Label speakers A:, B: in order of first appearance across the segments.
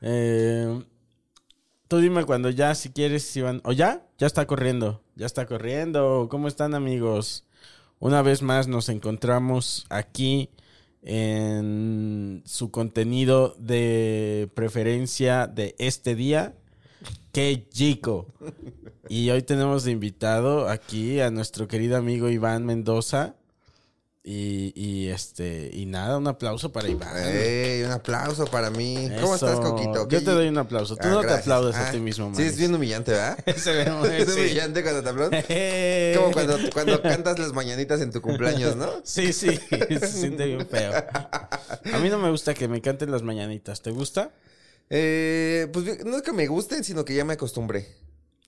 A: Eh, tú dime cuando ya, si quieres, si van. ¿O ya? Ya está corriendo. Ya está corriendo. ¿Cómo están, amigos? Una vez más nos encontramos aquí en su contenido de preferencia de este día. ¡Qué chico! Y hoy tenemos de invitado aquí a nuestro querido amigo Iván Mendoza. Y, y este, y nada, un aplauso para Iván.
B: Ey, un aplauso para mí. ¿Cómo estás, Coquito?
A: Yo
B: ¿Qué-
A: te doy un aplauso. Tú
B: Ah,
A: no te aplaudes a
B: Ah,
A: ti mismo,
B: Sí,
A: man.
B: es bien humillante, ¿verdad? Es
A: sí.
B: humillante cuando te aplaudes. Como cuando, cuando cantas las mañanitas en tu cumpleaños, ¿no?
A: Sí, sí, se siente bien feo. A mí no me gusta que me canten las mañanitas. ¿Te gusta?
B: Eh, pues no es que me gusten, sino que ya me acostumbré.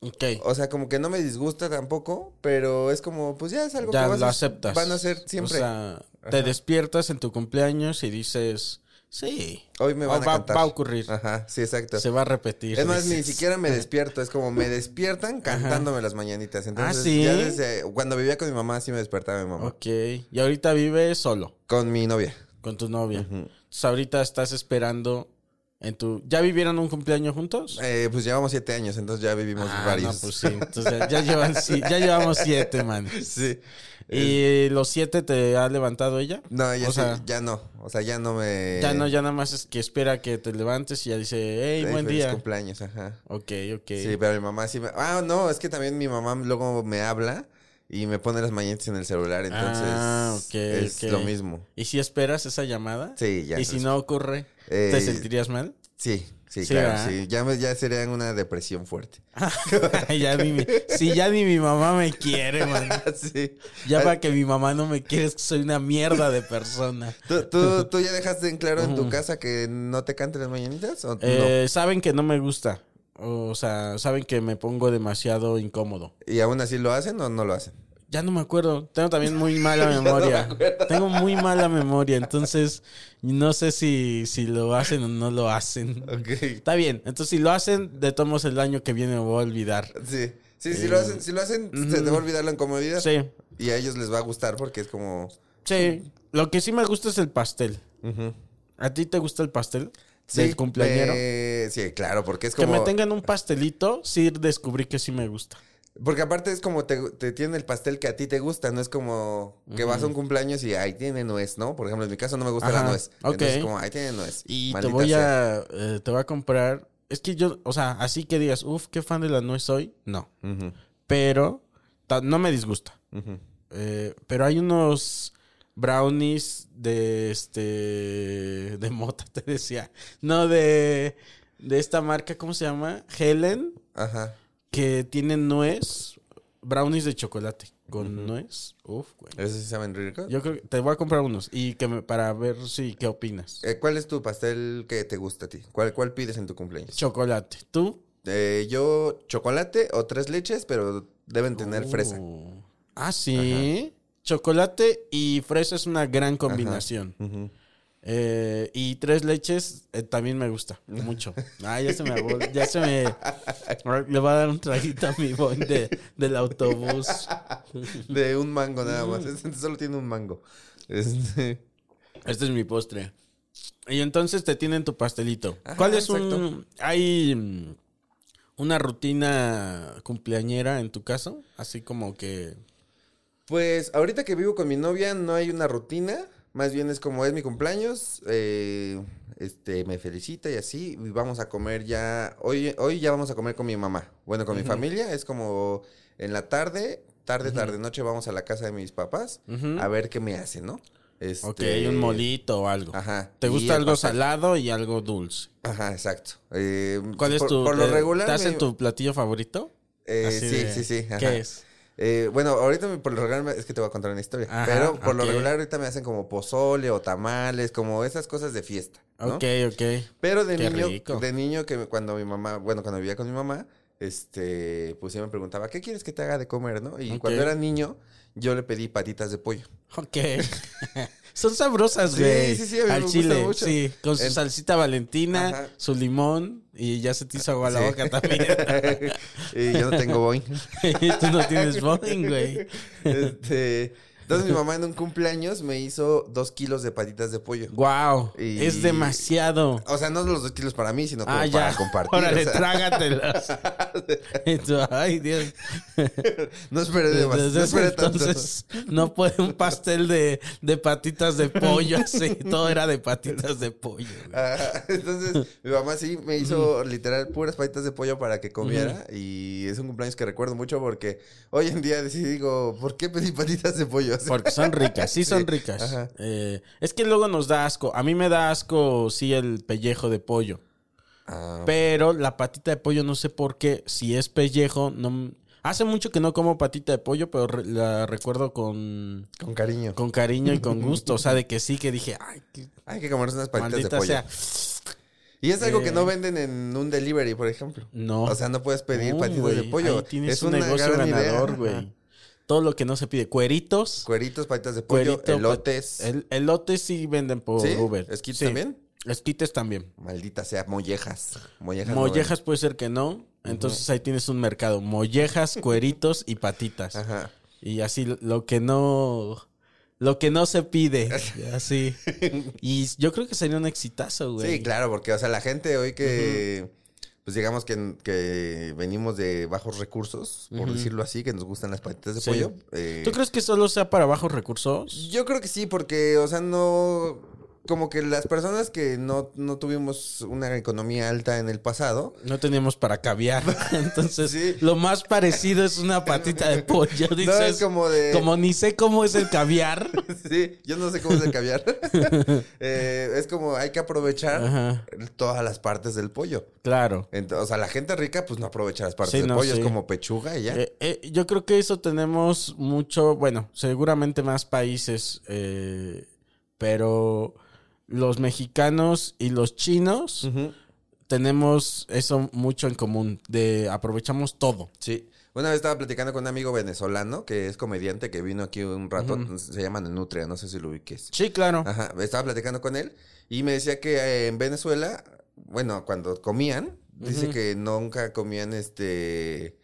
A: Ok.
B: O sea, como que no me disgusta tampoco, pero es como, pues ya es algo
A: Ya
B: que vas
A: lo
B: a-
A: aceptas.
B: van a hacer siempre.
A: O sea, te despiertas en tu cumpleaños y dices, sí.
B: Hoy me van
A: o
B: a
A: va,
B: cantar.
A: va a ocurrir.
B: Ajá, sí, exacto.
A: Se va a repetir.
B: Es más, ni siquiera me despierto, es como me despiertan cantándome las mañanitas. Entonces,
A: Ah, ¿sí?
B: ya desde cuando vivía con mi mamá, sí me despertaba mi mamá.
A: Ok. Y ahorita vives solo,
B: Con mi novia.
A: con tu novia. Entonces ahorita estás esperando en tu... ¿Ya vivieron un cumpleaños juntos?
B: Eh, pues llevamos siete años, entonces ya vivimos
A: Ah,
B: varios.
A: no, pues sí. Entonces ya, llevan, sí, ya llevamos siete, man.
B: sí.
A: ¿Y los siete te ha levantado ella?
B: No, ya,
A: o
B: sí,
A: sea,
B: ya no. O sea, ya no me.
A: ya no, ya nada más es que espera que te levantes y ya dice, hey, buen
B: feliz
A: día.
B: cumpleaños, ajá.
A: Ok, ok.
B: Sí, pero mi mamá sí me. Ah, no, es que también mi mamá luego me habla y me pone las mañanitas en el celular, entonces.
A: Ah, ok,
B: Es lo mismo.
A: ¿Y si esperas esa llamada?
B: Sí, ya.
A: ¿Y si no ocurre,
B: Eh,
A: te sentirías mal?
B: Sí, sí,
A: Sí,
B: claro, sí. Ya, ya sería una depresión fuerte.
A: ya ni mi, si ya ni mi mamá me quiere, man.
B: sí.
A: Ya para que mi mamá no me quiere es que soy una mierda de persona.
B: ¿Tú, tú, tú ya dejaste en claro en tu casa que no te canten las mañanitas? ¿O
A: Eh, Saben que no me gusta. O sea, saben que me pongo demasiado incómodo.
B: ¿Y aún así lo hacen o no lo hacen?
A: Ya no me acuerdo. Tengo también muy mala memoria. Tengo muy mala memoria. Entonces, no sé si, si lo hacen o no lo hacen.
B: Ok.
A: Está bien. Entonces, si lo hacen, de todos el año que viene me voy a olvidar.
B: Sí. Sí, si lo hacen, si lo hacen, se te va a olvidar la incomodidad.
A: Sí.
B: Y a ellos les va a gustar porque es como.
A: Sí. Lo que sí me gusta es el pastel. ¿A ti te gusta el pastel?
B: Sí,
A: Del cumpleañero.
B: eh, sí, claro, porque es
A: Que
B: como.
A: me tengan un pastelito, sí descubrí que sí me gusta.
B: Porque aparte es como te, te tienen el pastel que a ti te gusta, no es como que vas a un cumpleaños y ahí tiene nuez, ¿no? Por ejemplo, en mi caso no me gusta la nuez.
A: ok.
B: Entonces como ahí tiene nuez.
A: Y te voy
B: sea.
A: a eh, te voy a comprar. Es que yo, o sea, así que digas, uff, qué fan de la nuez soy. No. Pero no me disgusta. Eh, pero hay unos brownies de este de mota, te decía. No de de esta marca, ¿cómo se llama? Helen,
B: Ajá.
A: Que tienen nuez, brownies de chocolate con nuez. Uf, güey.
B: ¿Esos sí saben ricos?
A: Yo creo que te voy a comprar unos y que me, para ver si qué opinas.
B: Eh, ¿Cuál es tu pastel que te gusta a ti? ¿Cuál, cuál pides en tu cumpleaños?
A: Chocolate. ¿Tú?
B: Eh, yo chocolate o tres leches, pero deben tener fresa.
A: Oh. Ah, sí. Chocolate y fresa es una gran combinación.
B: Ujú.
A: Eh, y tres leches eh, también me gusta mucho. Ah, ya se me ya se me le va a dar un traguito a mi boy de, del autobús.
B: De un mango nada más. Este solo tiene un mango. Este,
A: Este es mi postre. Y entonces te tienen tu pastelito.
B: Ajá,
A: ¿Cuál es un
B: exacto.
A: hay mm, una rutina cumpleañera en tu caso? Así como que
B: Pues ahorita que vivo con mi novia no hay una rutina. Más bien es como es mi cumpleaños. eh, este, me felicita y así. Y vamos a comer ya. Hoy, hoy ya vamos a comer con mi mamá. Bueno, con mi familia. Es como en la tarde, tarde, tarde, noche vamos a la casa de mis papás a ver qué me hacen, ¿no? Este,
A: Ok, un molito o algo.
B: Ajá.
A: ¿Te gusta algo
B: pastel.
A: salado y algo dulce?
B: Ajá, exacto. Eh,
A: ¿Cuál es
B: por-
A: tu
B: Por lo regular.
A: ¿Te hacen
B: me-
A: tu platillo favorito?
B: eh, sí,
A: de-
B: sí, sí.
A: ¿Qué es?
B: Eh, bueno, ahorita por lo regular es que te voy a contar una historia.
A: Ajá,
B: pero por lo regular ahorita me hacen como pozole o tamales, como esas cosas de fiesta. ¿no?
A: Ok, ok.
B: Pero de
A: Qué
B: niño,
A: rico.
B: de niño que cuando mi mamá, bueno, cuando vivía con mi mamá, este, pues ella me preguntaba, ¿qué quieres que te haga de comer, no? Y cuando era niño, yo le pedí patitas de pollo.
A: Ok. Son sabrosas,
B: Sí,
A: güey.
B: sí, sí, a mí
A: Al chile,
B: mucho.
A: sí. Con su salsita valentina,
B: Ajá.
A: su limón y ya se te hizo agua la
B: Sí.
A: boca también.
B: y yo no tengo boing.
A: Tú no tienes boing, güey.
B: Este, entonces mi mamá en un cumpleaños me hizo dos kilos de patitas de pollo.
A: Wow.
B: Y-
A: Es demasiado.
B: O sea, no los dos kilos para mí, sino como
A: Ah,
B: para
A: ya.
B: compartir.
A: Órale,
B: o sea,
A: trágatelas. Ay, Dios.
B: no esperé de más,
A: Desde
B: no tanto.
A: entonces no puede un pastel de, de patitas de pollo así. Todo era de patitas de pollo.
B: Ajá, Entonces, mi mamá sí me hizo literal puras patitas de pollo para que comiera. Y es un cumpleaños que recuerdo mucho porque hoy en día sí digo, ¿por qué pedí patitas de pollo?
A: Porque son ricas, sí son ricas. Eh, es que luego nos da asco. A mí me da asco, sí, el pellejo de pollo.
B: ah,
A: Pero la patita de pollo, no sé por qué, si es pellejo, no... Hace mucho que no como patita de pollo, pero re- la recuerdo con,
B: con cariño.
A: con cariño y con gusto. O sea, de que sí, que dije, ay,
B: Hay que comerse unas patitas de pollo.
A: sea.
B: Y es algo
A: Eh.
B: que no venden en un delivery, por ejemplo.
A: No.
B: O sea, no puedes pedir
A: No,
B: patitas de pollo.
A: ahí tienes
B: es
A: un
B: una
A: negocio
B: gran
A: ganador, güey. Todo lo que no se pide. Cueritos.
B: Cueritos, patitas de pollo,
A: cuerito,
B: elotes.
A: El, elotes sí venden por
B: ¿Sí?
A: Uber.
B: ¿Esquites
A: Sí.
B: también?
A: Esquites también.
B: Maldita sea, mollejas. Mollejas. no
A: Mollejas puede ser que no. Entonces ahí tienes un mercado. Mollejas, cueritos y patitas.
B: Ajá.
A: Y así lo que no. Lo que no se pide. Así. Y yo creo que sería un exitazo, güey.
B: Sí, claro, porque, o sea, la gente hoy que, pues digamos que, que venimos de bajos recursos, por decirlo así, que nos gustan las patitas de
A: Sí.
B: pollo. eh,
A: ¿Tú crees que solo sea para bajos recursos?
B: Yo creo que sí, porque, o sea, no... Como que las personas que no, no tuvimos una economía alta en el pasado,
A: No teníamos para caviar. Entonces,
B: Sí.
A: lo más parecido es una patita de pollo. Dices,
B: no es como de...
A: como ni sé cómo es el caviar.
B: Sí, yo no sé cómo es el caviar. Eh, es como hay que aprovechar
A: Ajá.
B: todas las partes del pollo.
A: Claro.
B: Ent- o sea, la gente rica pues no aprovecha las partes
A: Sí,
B: del
A: no,
B: pollo,
A: sí.
B: es como pechuga y ya.
A: Eh, eh, yo creo que eso tenemos mucho, bueno, seguramente más países, eh, pero los mexicanos y los chinos tenemos eso mucho en común, de aprovechamos todo.
B: Sí. Una vez estaba platicando con un amigo venezolano que es comediante que vino aquí un rato, se llama Nutria, no sé si lo ubiques.
A: Sí, claro.
B: Ajá, estaba platicando con él y me decía que eh, en Venezuela, bueno, cuando comían, dice que nunca comían este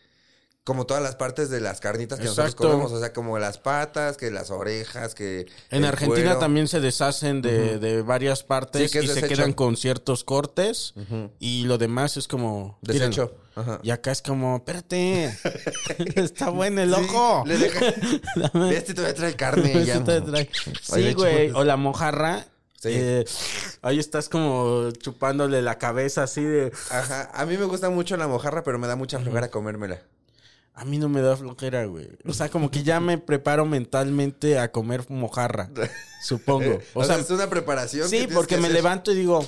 B: como todas las partes de las carnitas que nosotros comemos, o sea, como las patas, que las orejas, que
A: En Argentina
B: cuero.
A: también se deshacen de, de varias partes
B: Sí,
A: y se quedan con ciertos cortes
B: Ujú.
A: y lo demás es como...
B: Desecho. Ajá.
A: Y acá es como, espérate, está bueno el
B: Sí,
A: ojo.
B: le deja- Este todavía trae carne y ya.
A: Sí, te trae.
B: Ay,
A: Sí,
B: de
A: güey. O la mojarra.
B: Sí.
A: eh, ahí estás como chupándole la cabeza así de...
B: Ajá. A mí me gusta mucho la mojarra, pero me da mucha flojera comérmela.
A: A mí no me da flojera, güey. O sea, como que ya me preparo mentalmente a comer mojarra, supongo.
B: O,
A: O sea,
B: sea, es una preparación.
A: sí, porque
B: que
A: me
B: hacer.
A: levanto y digo,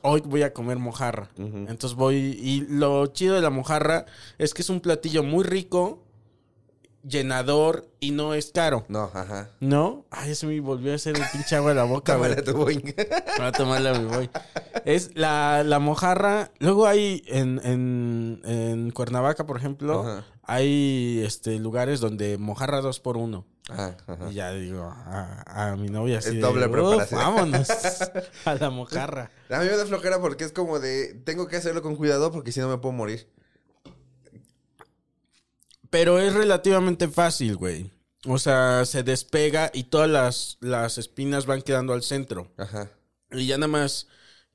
A: hoy voy a comer mojarra. Entonces voy... Y lo chido de la mojarra es que es un platillo muy rico, llenador y no es caro.
B: No, ajá.
A: ¿No? Ay, eso me volvió a hacer el pinche agua de la boca, güey.
B: Tu boing.
A: Para tomarla me voy. Es la, la mojarra. Luego hay en, en, en Cuernavaca, por ejemplo,
B: Ajá.
A: Hay este lugares donde mojarra dos por uno.
B: Ajá, ajá.
A: Y ya digo, a, a mi novia así
B: Es
A: de,
B: doble
A: "Uf,
B: preparación".
A: vámonos a la mojarra.
B: A mí me da flojera porque es como de, tengo que hacerlo con cuidado porque si no me puedo morir.
A: Pero es relativamente fácil, güey. O sea, se despega y todas las, las espinas van quedando al centro.
B: Ajá.
A: Y ya nada más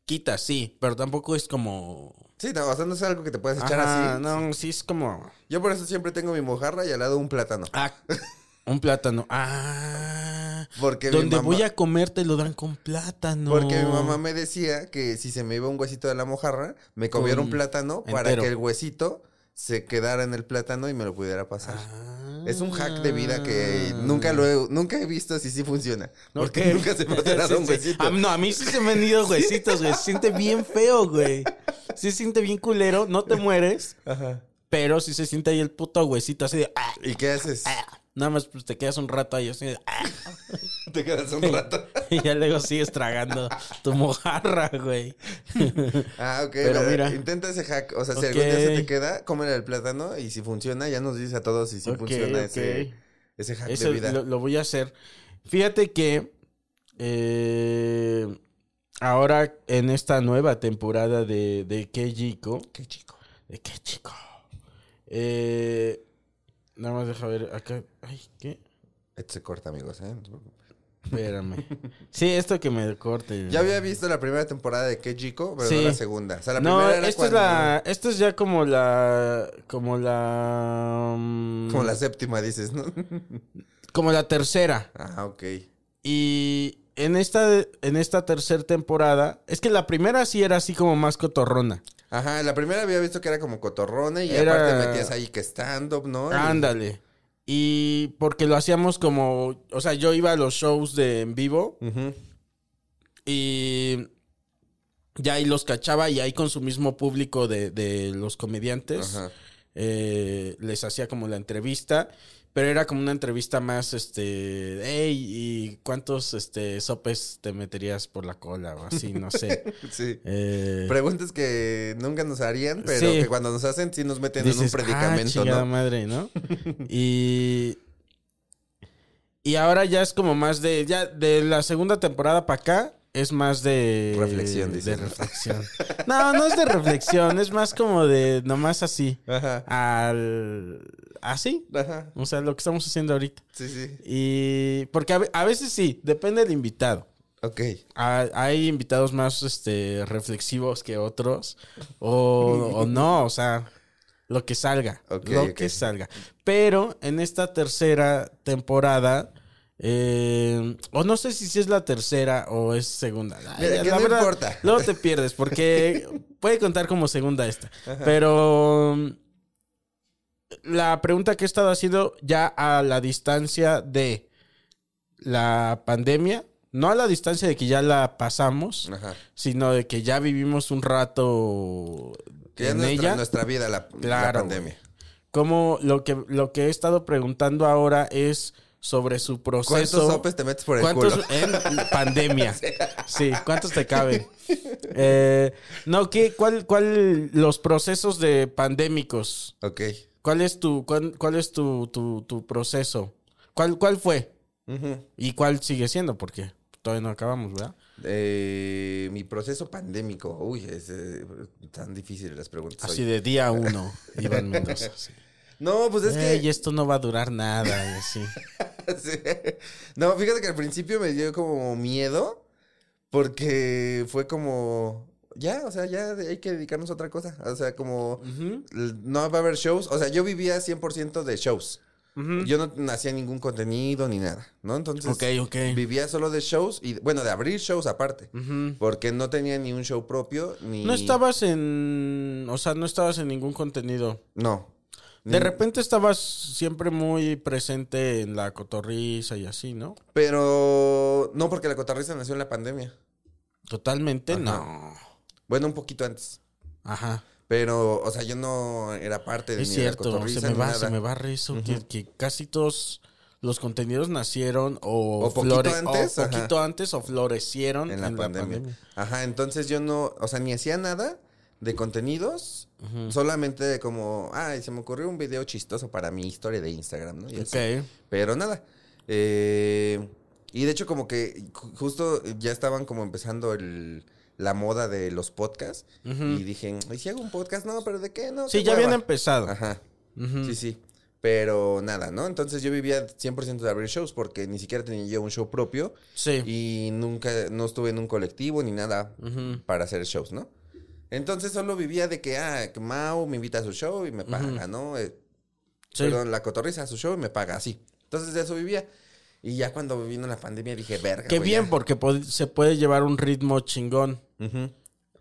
A: quita, sí, pero tampoco es como...
B: Sí, no, o sea, no es algo que te puedes echar
A: Ajá,
B: así.
A: no, sí es como...
B: Yo por eso siempre tengo mi mojarra y al lado un plátano.
A: Ah, un plátano. Ah.
B: Porque
A: donde
B: mamá-
A: voy a comer te lo dan con plátano.
B: Porque mi mamá me decía que si se me iba un huesito de la mojarra, me comiera un plátano para que el huesito se quedara en el plátano y me lo pudiera pasar.
A: Ah.
B: Es un hack de vida que nunca lo he, nunca he visto si sí funciona. Porque
A: Ok.
B: nunca se me ha un
A: Sí, sí.
B: huesito.
A: Ah, no, a mí sí se me han ido huesitos, güey. Se siente bien feo, güey. Sí se siente bien culero. No te mueres,
B: Ajá.
A: pero sí se siente ahí el puto huesito así de... ah,
B: ¿Y qué haces?
A: ah. Nada más pues, te quedas un rato ahí así ah,
B: Te quedas un rato.
A: y ya luego sigues tragando tu mojarra, güey.
B: Ah, ok.
A: Pero mira.
B: Intenta ese hack. O sea, si algún día se te queda, cómele el plátano y si funciona, ya nos dice a todos si
A: Ok,
B: funciona ese, ese hack
A: Eso
B: de vida.
A: lo, lo voy a hacer. Fíjate que eh, ahora en esta nueva temporada de, de Qué Chico.
B: Qué chico.
A: ¿De qué chico? Eh, nada más deja ver acá. Ay, ¿qué?
B: Esto se corta, amigos, ¿eh?
A: Espérame. Sí, esto que me corte.
B: Ya había visto la primera temporada de chico, pero no
A: Sí.
B: la segunda. O sea, la
A: no,
B: primera era
A: esta es la. Esta es ya como la. Como la. mm,
B: Como la séptima, dices, ¿no?
A: Como la tercera.
B: ah, ok.
A: Y en esta, en esta tercera temporada, es que la primera sí era así como más cotorrona.
B: Ajá, la primera había visto que era como cotorrona y
A: Era-
B: aparte metías ahí que stand-up, ¿no? Y-
A: Ándale. Y porque lo hacíamos como, o sea, yo iba a los shows de en vivo
B: Ujú.
A: y ya ahí los cachaba y ahí con su mismo público de, de los comediantes
B: Ajá.
A: eh, les hacía como la entrevista. Pero era como una entrevista más, este, hey, ¿y cuántos, este, sopes te meterías por la cola? O así, no sé.
B: Sí.
A: Eh,
B: Preguntas que nunca nos harían, pero
A: Sí.
B: que cuando nos hacen sí nos meten en un predicamento,
A: ah, chingada
B: ¿no?
A: madre, ¿no? y y ahora ya es como más de ya de la segunda temporada para acá es más de
B: Reflexión,
A: de
B: dices, ¿no?
A: reflexión. No, no es de reflexión, es más como de nomás así
B: Ajá.
A: al así,
B: Ajá.
A: o sea, lo que estamos haciendo ahorita.
B: Sí, sí.
A: Y porque a, ve- a veces sí, depende del invitado.
B: Ok.
A: Ha- Hay invitados más este, reflexivos que otros. O, o no, o sea, lo que salga.
B: Ok,
A: lo que salga. Pero en esta tercera temporada. eh, o no sé si, es la tercera o es segunda. Ay,
B: Mira,
A: ya,
B: que
A: la
B: no
A: verdad,
B: importa.
A: Luego te pierdes porque puede contar como segunda esta. Pero la pregunta que he estado haciendo ya a la distancia de la pandemia, no a la distancia de que ya la pasamos,
B: Ajá.
A: sino de que ya vivimos un rato
B: Que ya es
A: en
B: nuestra,
A: ella.
B: nuestra vida la, la
A: Claro,
B: pandemia.
A: Como lo que, lo que he estado preguntando ahora es sobre su proceso.
B: ¿Cuántos sopes te metes por el
A: ¿Cuántos
B: culo?
A: en pandemia? Sí, ¿cuántos te caben? Eh, no, ¿qué? ¿Cuál, cuál los procesos de pandémicos?
B: Ok.
A: ¿Cuál es tu, cuál, cuál es tu, tu, tu proceso? ¿Cuál, ¿Cuál fue? ¿Y cuál sigue siendo? Porque todavía no acabamos, ¿verdad?
B: Eh, mi proceso pandémico. Uy, es eh, tan difícil las preguntas.
A: Así
B: hoy.
A: de día uno, Iván Mendoza. sí.
B: No, pues es que.
A: esto no va a durar nada y así.
B: Sí. No, fíjate que al principio me dio como miedo. Porque fue como. Ya, o sea, ya hay que dedicarnos a otra cosa. O sea, como. No va a haber shows. O sea, yo vivía 100% de shows. Yo no hacía ningún contenido ni nada, ¿no? Entonces.
A: Ok, ok.
B: Vivía solo de shows y, bueno, de abrir shows aparte. Porque no tenía ni un show propio, ni.
A: No estabas en. O sea, no estabas en ningún contenido.
B: No.
A: De
B: Ni-
A: repente estabas siempre muy presente en la cotorriza y así, ¿no?
B: Pero. No, porque la cotarriza nació en la pandemia.
A: Totalmente
B: Ajá.
A: no.
B: Bueno, un poquito antes.
A: Ajá.
B: Pero, o sea, yo no era parte de
A: Es
B: ni de la
A: cierto, se me va,
B: nada.
A: se me va eso, que, que casi todos los contenidos nacieron o,
B: O poquito
A: flore-
B: antes,
A: o
B: ajá.
A: poquito antes o florecieron
B: En la, pandemia. Ajá, entonces yo no, o sea, ni hacía nada de contenidos, solamente como, ay, se me ocurrió un video chistoso para mi historia de Instagram, ¿no? Y así.
A: Ok.
B: Pero nada. Eh, y de hecho como que ju- justo ya estaban como empezando el, la moda de los podcasts. Y dije, ¿y si hago un podcast? No, pero ¿de qué? No,
A: Sí, ya habían
B: hueva".
A: empezado.
B: Ajá. Sí, sí. Pero nada, ¿no? Entonces yo vivía 100% de abrir shows porque ni siquiera tenía yo un show propio.
A: Sí.
B: Y nunca, no estuve en un colectivo ni nada para hacer shows, ¿no? Entonces solo vivía de que, ah, que Mau me invita a su show y me paga, ¿no? Eh,
A: Sí.
B: Perdón, la cotorriza a su show y me paga, así. Entonces de eso vivía. Y ya cuando vino la pandemia dije, verga.
A: Qué
B: güey,
A: bien,
B: ya".
A: porque se puede llevar un ritmo chingón.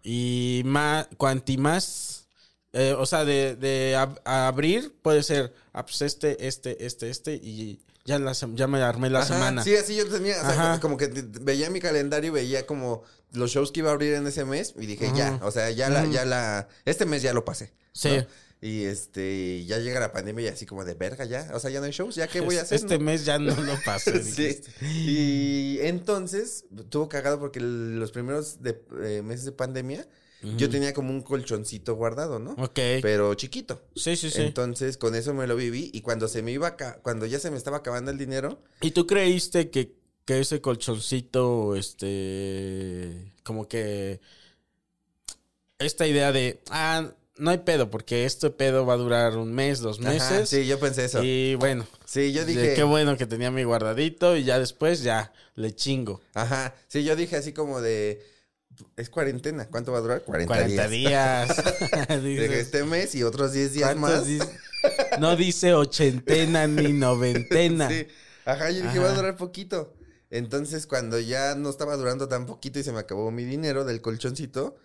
A: Y más, cuanti más, eh, o sea, de, de ab- abrir puede ser, ah, pues este, este, este, este, y ya, la, ya me armé la
B: Ajá,
A: semana.
B: Sí, así yo tenía, o sea, como que veía mi calendario y veía como los shows que iba a abrir en ese mes y dije, ya, o sea, ya la, ya la, este mes ya lo pasé.
A: Sí.
B: ¿no? Y este, ya llega la pandemia y así como de verga ya, o sea, ya no hay shows, ya qué voy a hacer.
A: Este
B: no?
A: mes ya no lo pasé.
B: Sí. Y entonces tuvo cagado porque los primeros de- eh, meses de pandemia yo tenía como un colchoncito guardado, ¿no?
A: Ok.
B: Pero chiquito.
A: Sí, sí, sí.
B: Entonces con eso me lo viví y cuando se me iba a cuando ya se me estaba acabando el dinero,
A: ¿Y tú creíste que, que ese colchoncito, este, como que esta idea de, ah, no hay pedo, porque este pedo va a durar un mes, dos
B: Ajá,
A: meses.
B: sí, yo pensé eso.
A: Y bueno,
B: Sí, yo dije,
A: qué bueno que tenía mi guardadito y ya después ya le chingo.
B: ajá, sí, yo dije así como de es cuarentena, ¿cuánto va a durar? 40,
A: 40
B: días.
A: días. Dices,
B: este mes y otros 10 días
A: ¿cuántos
B: más.
A: No dice ochentena ni noventena.
B: Sí. Ajá, yo dije,
A: Ajá.
B: va a durar poquito. Entonces, cuando ya no estaba durando tan poquito y se me acabó mi dinero del colchoncito,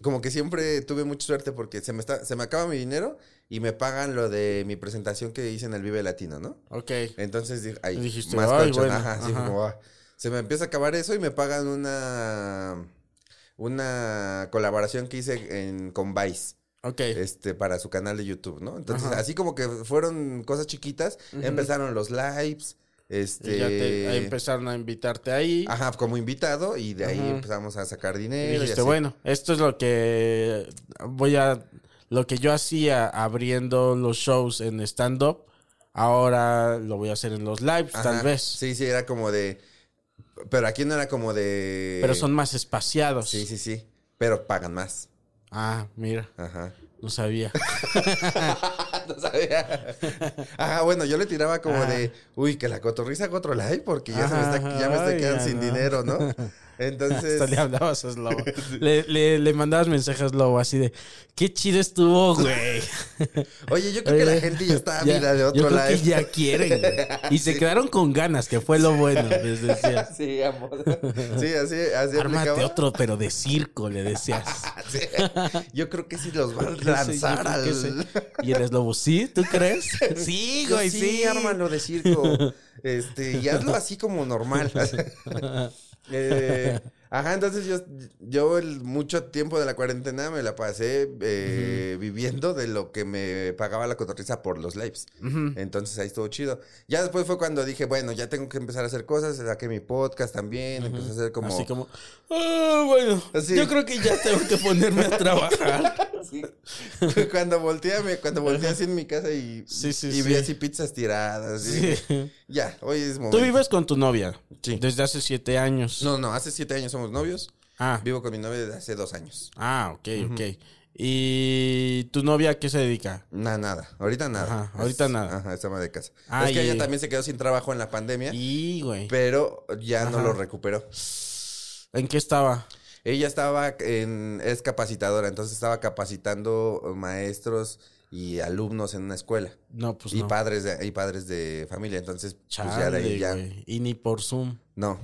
B: como que siempre tuve mucha suerte porque se me, está, se me acaba mi dinero y me pagan lo de mi presentación que hice en el Vive Latino, ¿no?
A: Ok.
B: Entonces ay,
A: Dijiste,
B: más
A: "Ay,
B: colchón.
A: bueno,
B: Ajá, sí,
A: ajá.
B: como, ah. Se me empieza a acabar eso y me pagan una una colaboración que hice en, con Vice.
A: Ok.
B: Este, para su canal de YouTube, ¿no? Entonces,
A: Ajá.
B: así como que fueron cosas chiquitas, empezaron los lives, este...
A: Y ya te empezaron a invitarte ahí.
B: Ajá, como invitado y de ahí empezamos a sacar dinero. y
A: dijiste, bueno, esto es lo que voy a. Lo que yo hacía abriendo los shows en stand-up, ahora lo voy a hacer en los lives, tal vez.
B: Sí, sí, era como de... Pero aquí no era como de...
A: Pero son más espaciados.
B: Sí, sí, sí. Pero pagan más.
A: Ah, mira,
B: Ajá.
A: No sabía.
B: no sabía. Ajá, bueno, yo le tiraba como de, uy, que la cotorriza live porque ya, se me está, ya me estoy quedando sin
A: no.
B: dinero, ¿no? Entonces,
A: Hasta le hablabas a Slobo. le, le, le mandabas mensajes a Slobo así de, qué chido estuvo, güey.
B: oye, yo creo que la gente ya está
A: ya-
B: ávida de
A: Yo
B: otro
A: creo
B: live.
A: que ya quieren. güey. Y se quedaron con ganas, que fue lo bueno, les decías.
B: Sí, amor. Sí, así, así
A: Ármate
B: aplicaba.
A: otro, pero de circo, le decías.
B: Sí. Yo creo que sí los va a lanzar al...
A: Y eres lobo, ¿sí? ¿Tú crees? Sí, güey,
B: sí,
A: sí.
B: ármalo de circo. Este, y hazlo así como normal. Eh, ajá, entonces yo, yo el mucho tiempo de la cuarentena me la pasé eh, viviendo de lo que me pagaba la cotorriza por los lives. Entonces ahí estuvo chido. Ya después fue cuando dije, bueno, ya tengo que empezar a hacer cosas. Saqué mi podcast también. Empecé a hacer como...
A: Así como, ah, bueno,
B: Así.
A: yo creo que ya tengo que ponerme a trabajar.
B: Sí. cuando volteé, me- cuando volteé así en mi casa y,
A: Sí, sí,
B: y vi
A: sí.
B: así pizzas tiradas. y Ya, hoy es momento.
A: Tú vives con tu novia.
B: Sí.
A: Desde hace siete años.
B: No, no, hace siete años somos novios.
A: Ah,
B: Vivo con mi novia desde hace dos años.
A: ah, ok, ok. ¿Y tu novia a qué se dedica?
B: Nada, nada. Ahorita nada.
A: Ajá, ahorita
B: Es-
A: nada.
B: Ajá, ama de casa.
A: Ah,
B: es que ella también se quedó sin trabajo en la pandemia,
A: Y, güey.
B: pero ya no lo recuperó.
A: ¿En qué estaba?
B: Ella estaba en, es capacitadora, entonces estaba capacitando maestros y alumnos en una escuela.
A: No, pues
B: y
A: no.
B: padres de, y padres de familia. Entonces, pues ya de ahí ya.
A: Y ni por Zoom.
B: No.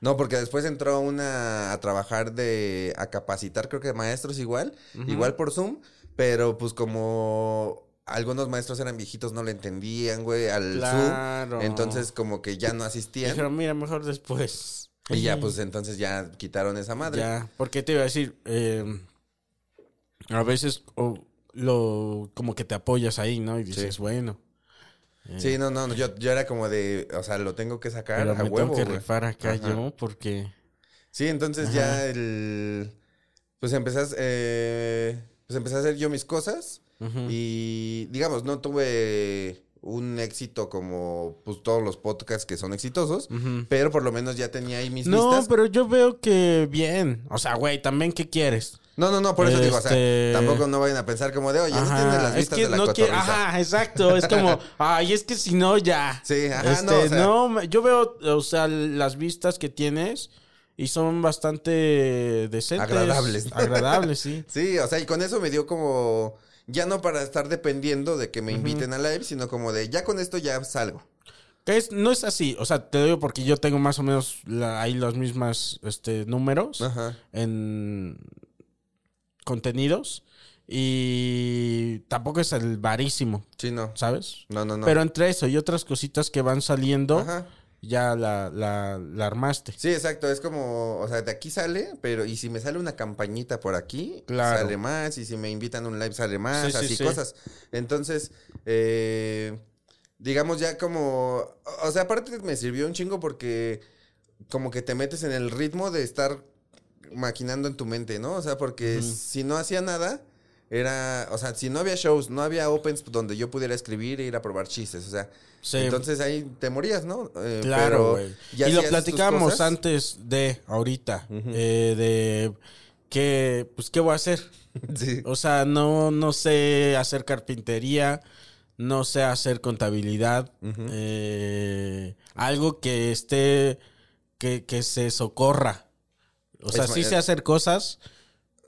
B: No, porque después entró una a trabajar de a capacitar, creo que maestros igual, igual por Zoom, pero pues como algunos maestros eran viejitos, no le entendían, güey, al
A: Claro.
B: Zoom. Entonces como que ya no asistían.
A: Dijeron, mira, mejor después.
B: Y ya pues entonces ya quitaron esa madre.
A: Ya, porque te iba a decir, eh, a veces o lo como que te apoyas ahí, ¿no? Y dices,
B: Sí.
A: bueno,
B: Sí, no, no, yo, yo era como de, o sea, lo tengo que sacar
A: pero
B: a
A: me
B: huevo,
A: tengo que
B: güey.
A: rifar acá
B: Ajá.
A: yo porque...
B: Sí, entonces ya el pues empecé a, eh, pues empecé a hacer yo mis cosas
A: Ujú.
B: y digamos, no tuve un éxito como pues todos los podcasts que son exitosos, pero por lo menos ya tenía ahí mis
A: No,
B: vistas.
A: pero yo veo que bien. O sea, güey, también, ¿qué quieres?
B: No, no, no, por eso digo, o sea,
A: Este-
B: tampoco no vayan a pensar como de, oye, no
A: Ajá,
B: tienen las
A: es
B: vistas
A: que
B: de la
A: no
B: cotorriza.
A: Ajá, exacto. Es como, ay, es que si no, ya.
B: Sí, ajá,
A: Este,
B: no, o sea-
A: no, yo veo, o sea, las vistas que tienes y son bastante decentes.
B: Agradables.
A: Agradables, sí.
B: Sí, o sea, y con eso me dio como, ya no para estar dependiendo de que me inviten a live, sino como de, ya con esto ya salgo.
A: Es, no es así, o sea, te digo porque yo tengo más o menos la- ahí los mismos este, números
B: Ajá.
A: en contenidos y tampoco es el varísimo,
B: Sí, no.
A: ¿sabes?
B: No, no, no.
A: Pero entre eso y otras cositas que van saliendo,
B: Ajá.
A: Ya la, la, la armaste.
B: Sí, exacto, es como, o sea, de aquí sale, pero y si me sale una campañita por aquí,
A: Claro.
B: sale más, y si me invitan a un live sale más,
A: Sí, sí,
B: así
A: sí.
B: cosas. Entonces, eh, digamos ya como, o sea, aparte me sirvió un chingo porque como que te metes en el ritmo de estar maquinando en tu mente, ¿no? O sea, porque si no hacía nada, era, o sea, si no había shows, no había opens donde yo pudiera escribir e ir a probar chistes, o sea,
A: Sí.
B: entonces ahí te morías, ¿no? Eh,
A: Claro, güey. Y lo platicamos antes de ahorita, eh, de que, pues, ¿qué voy a hacer?
B: Sí.
A: O sea, no, no sé hacer carpintería, no sé hacer contabilidad, eh, algo que esté, que, que se socorra. O sea,
B: Es
A: sí sé hacer cosas,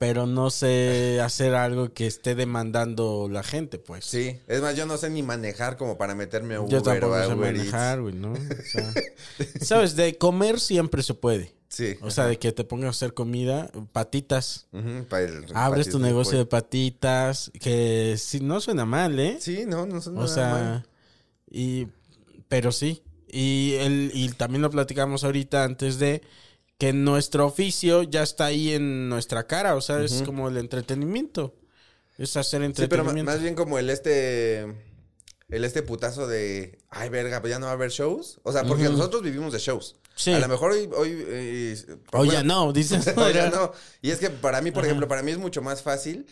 A: pero no sé hacer algo que esté demandando la gente, pues.
B: Sí, es más, yo no sé ni manejar como para meterme a Uber
A: Yo tampoco
B: o a
A: sé
B: Uber
A: manejar, güey, ¿no? O sea, Sabes, de comer siempre se puede.
B: Sí.
A: O sea, de que te pongas a hacer comida, patitas.
B: Ujú, pa' el-
A: Abres tu negocio de
B: pollo.
A: patitas, que si no suena mal, ¿eh?
B: Sí, no, no son
A: o
B: nada
A: sea,
B: mal.
A: y pero sí. Y el, y también lo platicamos ahorita antes de que nuestro oficio ya está ahí en nuestra cara. O sea, es como el entretenimiento. Es hacer
B: Sí, pero
A: entretenimiento.
B: más bien como el este. El este putazo de. Ay, verga, pues ya no va a haber shows. O sea, porque nosotros vivimos de shows.
A: Sí.
B: A lo mejor hoy. Hoy, eh, bueno,
A: ya no, dices.
B: o ya no. Y es que para mí, por ejemplo, para mí es mucho más fácil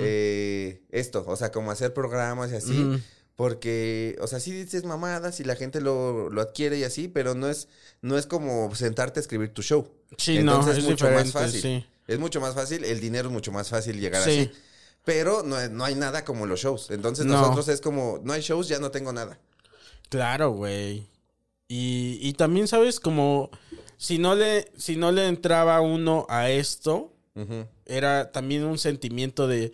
B: eh, esto. O sea, como hacer programas y así. Porque, o sea, sí dices mamadas y la gente lo, lo adquiere y así, pero no es, no es como sentarte a escribir tu show.
A: Sí, no,
B: Entonces
A: es
B: mucho más fácil.
A: sí.
B: Es mucho más fácil, el dinero es mucho más fácil llegar
A: Sí.
B: así. Pero no, no hay nada como los shows. Entonces
A: No.
B: nosotros es como, no hay shows, ya no tengo nada.
A: Claro, güey. Y, y también, ¿sabes? Como si no le, si no le entraba uno a esto, era también un sentimiento de.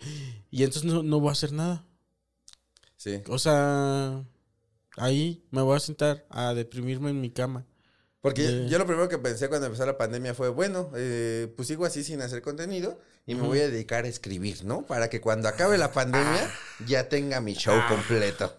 A: Y entonces no, no voy a hacer nada.
B: Sí.
A: O sea, ahí me voy a sentar a deprimirme en mi cama.
B: Porque yo- lo primero que pensé cuando empezó la pandemia fue, bueno, eh, pues sigo así sin hacer contenido y me voy a dedicar a escribir, ¿no? Para que cuando acabe la pandemia ya tenga mi show completo.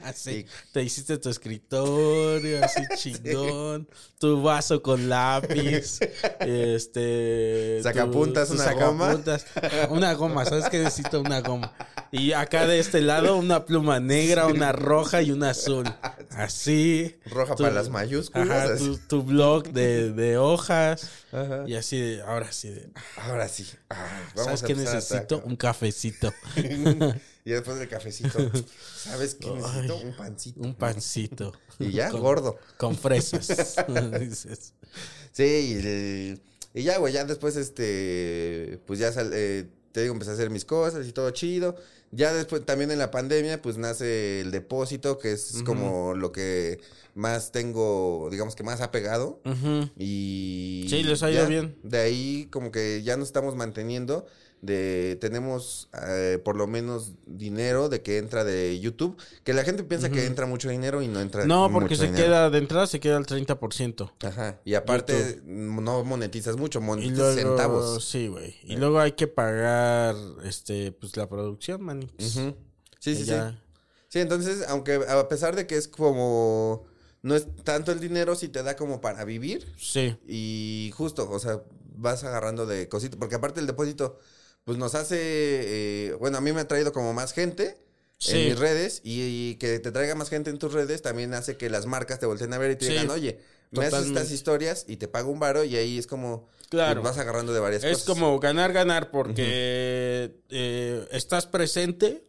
A: Así,
B: Sí.
A: te hiciste tu escritorio, así chingón, tu vaso con lápiz, este...
B: Sacapuntas,
A: tu-
B: una goma.
A: sacapuntas. Una goma, ¿sabes qué necesito? Una goma. Y acá de este lado una pluma negra, una roja y una azul. Así.
B: Roja para las mayúsculas,
A: Ajá,
B: así.
A: Tu, tu blog de, de hojas.
B: Ajá.
A: Y así de, ahora sí de...
B: Ahora sí. Ay, vamos
A: ¿Sabes qué necesito? Un cafecito.
B: Y después del cafecito, ¿sabes qué necesito? Un pancito.
A: Un pancito.
B: Y ya,
A: Con-
B: gordo.
A: Con fresas. Dices.
B: Sí, y ya, güey, ya después, este, pues ya, sal- eh, te digo, empecé a hacer mis cosas y todo chido. Ya después, también en la pandemia, pues nace el depósito, que es como lo que más tengo, digamos que más ha pegado.
A: Ujú.
B: Y...
A: Sí, les ha ido
B: ya,
A: bien.
B: De ahí como que ya nos estamos manteniendo. De, tenemos eh, por lo menos dinero de que entra de YouTube. Que la gente piensa que entra mucho dinero y no entra
A: No, porque
B: mucho
A: se
B: dinero.
A: queda, de entrada se queda al 30%.
B: Ajá. Y aparte
A: YouTube.
B: no monetizas mucho, monetizas
A: luego,
B: centavos.
A: sí, güey. Y luego hay que pagar, este, pues la producción, manix.
B: Ujú. Sí, sí,
A: ya.
B: sí. Sí, entonces, aunque a pesar de que es como... No es tanto el dinero, si te da como para vivir.
A: Sí.
B: Y justo, o sea, vas agarrando de cositas. Porque aparte el depósito, pues nos hace... eh, bueno, a mí me ha traído como más gente
A: Sí.
B: en mis redes. Y, y que te traiga más gente en tus redes también hace que las marcas te volteen a ver y te
A: Sí,
B: digan, oye, me haces
A: totalmente.
B: estas historias y te pago un varo. Y ahí es como...
A: Claro.
B: vas agarrando de varias
A: Es
B: cosas.
A: como ganar, ganar, porque eh, estás presente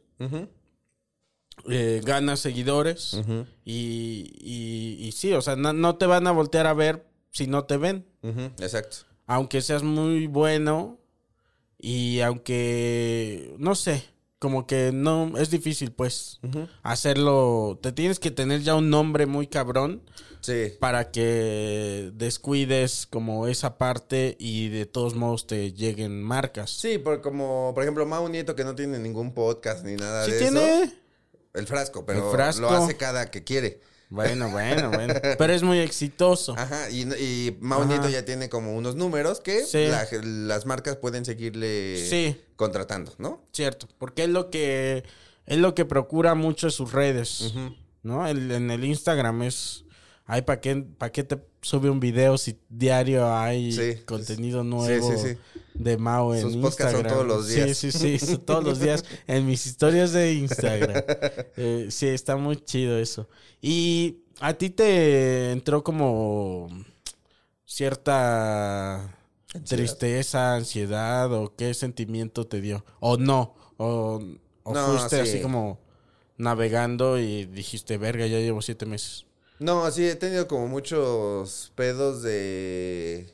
A: eh, ganas seguidores. Y, y, y sí, o sea, no, no te van a voltear a ver si no te ven.
B: exacto.
A: Aunque seas muy bueno y aunque, no sé, como que no, es difícil pues hacerlo. Te tienes que tener ya un nombre muy cabrón
B: Sí.
A: para que descuides como esa parte y de todos modos te lleguen marcas.
B: Sí, por como, por ejemplo, Mau Nieto que no tiene ningún podcast ni nada
A: Sí
B: de
A: tiene.
B: eso. El frasco, pero
A: El frasco.
B: lo hace cada que quiere.
A: Bueno, bueno, bueno. Pero es muy exitoso.
B: Ajá, y, y Mau. Nieto ya tiene como unos números que
A: Sí.
B: la- las marcas pueden seguirle
A: Sí.
B: contratando, ¿no?
A: Cierto, porque es lo que es lo que procura mucho en sus redes, ¿no? El- en el Instagram es ay para qué para qué te sube un video si diario hay
B: Sí.
A: contenido nuevo
B: sí, sí.
A: de Mao en
B: Sus
A: Instagram.
B: podcasts son todos los días.
A: Sí, sí, sí, todos los días en mis historias de Instagram. Eh, sí, está muy chido eso. Y a ti te entró como cierta tristeza, ansiedad o qué sentimiento te dio o no o, o
B: No,
A: fuiste
B: sí.
A: así como navegando y dijiste verga ya llevo siete meses.
B: No, sí, he tenido como muchos pedos de...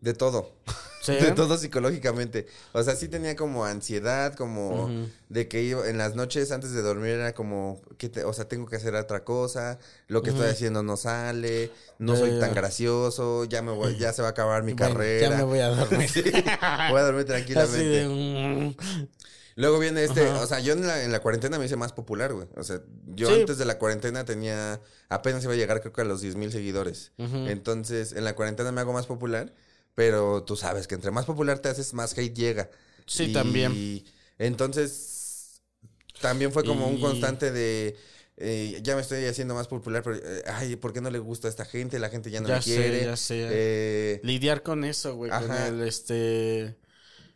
B: De todo.
A: Sí.
B: De todo psicológicamente. O sea, sí tenía como ansiedad, como de que iba, en las noches antes de dormir era como, que te- o sea, tengo que hacer otra cosa, lo que estoy haciendo no sale, no soy
A: ya.
B: tan gracioso, ya me voy, ya se va a acabar mi
A: Bueno,
B: carrera.
A: Ya me voy a dormir.
B: Sí, voy a dormir
A: Así
B: tranquilamente.
A: de, mm,
B: Luego viene este,
A: Ajá.
B: o sea, yo en la, en la cuarentena me hice más popular, güey. O sea, yo
A: Sí.
B: antes de la cuarentena tenía, apenas iba a llegar creo que a los 10 mil seguidores. Entonces, en la cuarentena me hago más popular, pero tú sabes que entre más popular te haces, más hate llega.
A: Sí,
B: Y
A: también.
B: Entonces, también fue como un constante de... eh, ya me estoy haciendo más popular, pero eh, ay, ¿por qué no le gusta a esta gente? La gente ya no
A: Ya
B: me
A: sé,
B: quiere.
A: ya sé.
B: Eh,
A: lidiar con eso, güey, con el este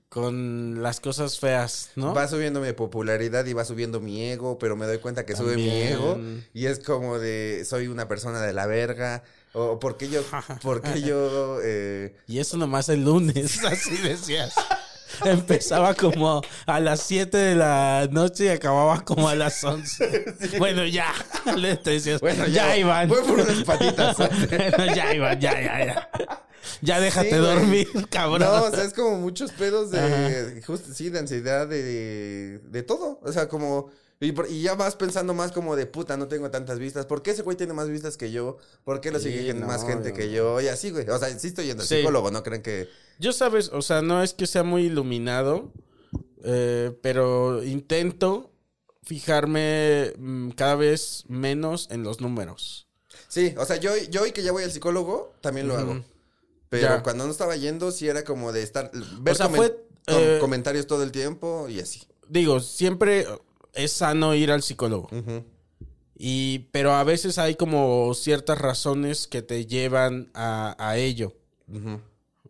A: con las cosas feas, ¿no?
B: Va subiendo mi popularidad y va subiendo mi ego, pero me doy cuenta que sube mi ego y es como de soy una persona de la verga o porque yo porque yo eh,
A: Y eso nomás el lunes, así decías. Empezaba como a las 7 de la noche y acababa como a las 11. Bueno, ya. Le decías,
B: bueno
A: ya, Iván.
B: voy por unas patitas.
A: bueno, ya, Iván, ya, ya, ya. Ya déjate
B: Sí,
A: dormir, cabrón.
B: No, o sea, es como muchos pedos de justo sí, de ansiedad de de todo, o sea, como y, ya vas pensando más como de puta, no tengo tantas vistas. ¿Por qué ese güey tiene más vistas que yo? ¿Por qué lo
A: Sí,
B: sigue gente- más
A: no,
B: gente
A: no.
B: que yo? Y así, güey. O sea, sí estoy yendo al
A: Sí.
B: psicólogo, no creen que
A: Yo sabes, o sea, no es que sea muy iluminado, eh, pero intento fijarme mm, cada vez menos en los números.
B: Sí, o sea, yo, yo hoy que ya voy al psicólogo, también lo
A: Ujú.
B: hago. Pero
A: Ya.
B: cuando no estaba yendo, sí era como de estar, ver
A: sea,
B: comen-
A: fue, eh,
B: comentarios todo el tiempo y así.
A: Digo, siempre es sano ir al psicólogo. Y, pero a veces hay como ciertas razones que te llevan a, a ello,
B: Ujú.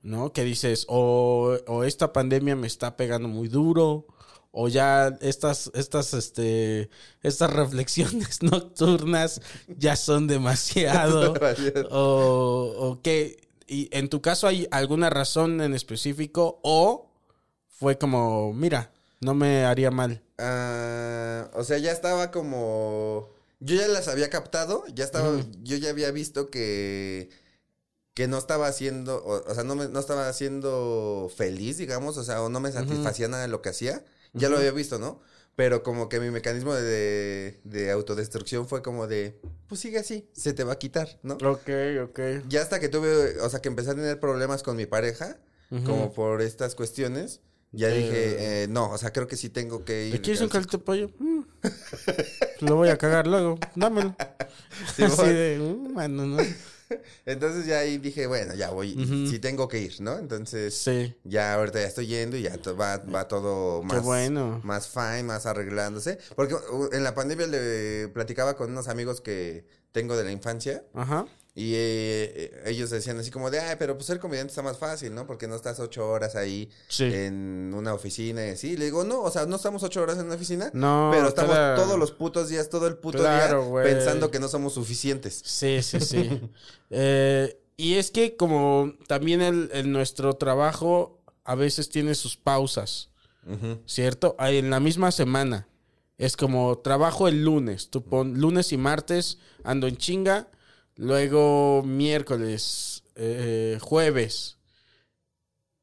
A: ¿no? Que dices, o, o esta pandemia me está pegando muy duro, o ya estas, estas, este, estas reflexiones nocturnas ya son demasiado, o, o que, y en tu caso hay alguna razón en específico, o fue como, mira, no me haría mal.
B: Ah, o sea, ya estaba como. Yo ya las había captado, ya estaba. Yo ya había visto que. Que no estaba haciendo. O, o sea, no, me, no estaba haciendo feliz, digamos. O sea, o no me satisfacía nada de lo que hacía. Ya lo había visto, ¿no? Pero como que mi mecanismo de, de autodestrucción fue como de. Pues sigue así, se te va a quitar, ¿no?
A: Ok, ok.
B: Ya hasta que tuve. O sea, que empecé a tener problemas con mi pareja. Como por estas cuestiones. Ya
A: Sí.
B: dije, eh, no, o sea, creo que sí tengo que ir.
A: ¿Me quieres un
B: al
A: caldito de pollo? Mm. Lo voy a cagar luego. Dámelo.
B: Sí,
A: Así de, "Mm, mano, ¿no?
B: Entonces ya ahí dije, bueno, ya voy,
A: Ujú.
B: sí tengo que ir, ¿no? Entonces
A: Sí.
B: ya ahorita ya estoy yendo y ya va, va todo más,
A: bueno.
B: más fine, más arreglándose. Porque uh, en la pandemia le platicaba con unos amigos que tengo de la infancia
A: Ajá.
B: Y eh, eh, ellos decían así como de, ay, pero pues ser comediante está más fácil, ¿no? Porque no estás ocho horas ahí
A: Sí.
B: en una oficina y así. Le digo, no, o sea, no estamos ocho horas en una oficina,
A: No,
B: pero estamos todos los putos días, todo el puto
A: Claro,
B: día pensando que no somos suficientes.
A: Sí, sí, sí. Eh, y es que como también el, el nuestro trabajo a veces tiene sus pausas,
B: Ujú.
A: ¿cierto? Ahí en la misma semana. es como trabajo el lunes. Tú pon lunes y martes ando en chinga. Luego miércoles, eh, jueves.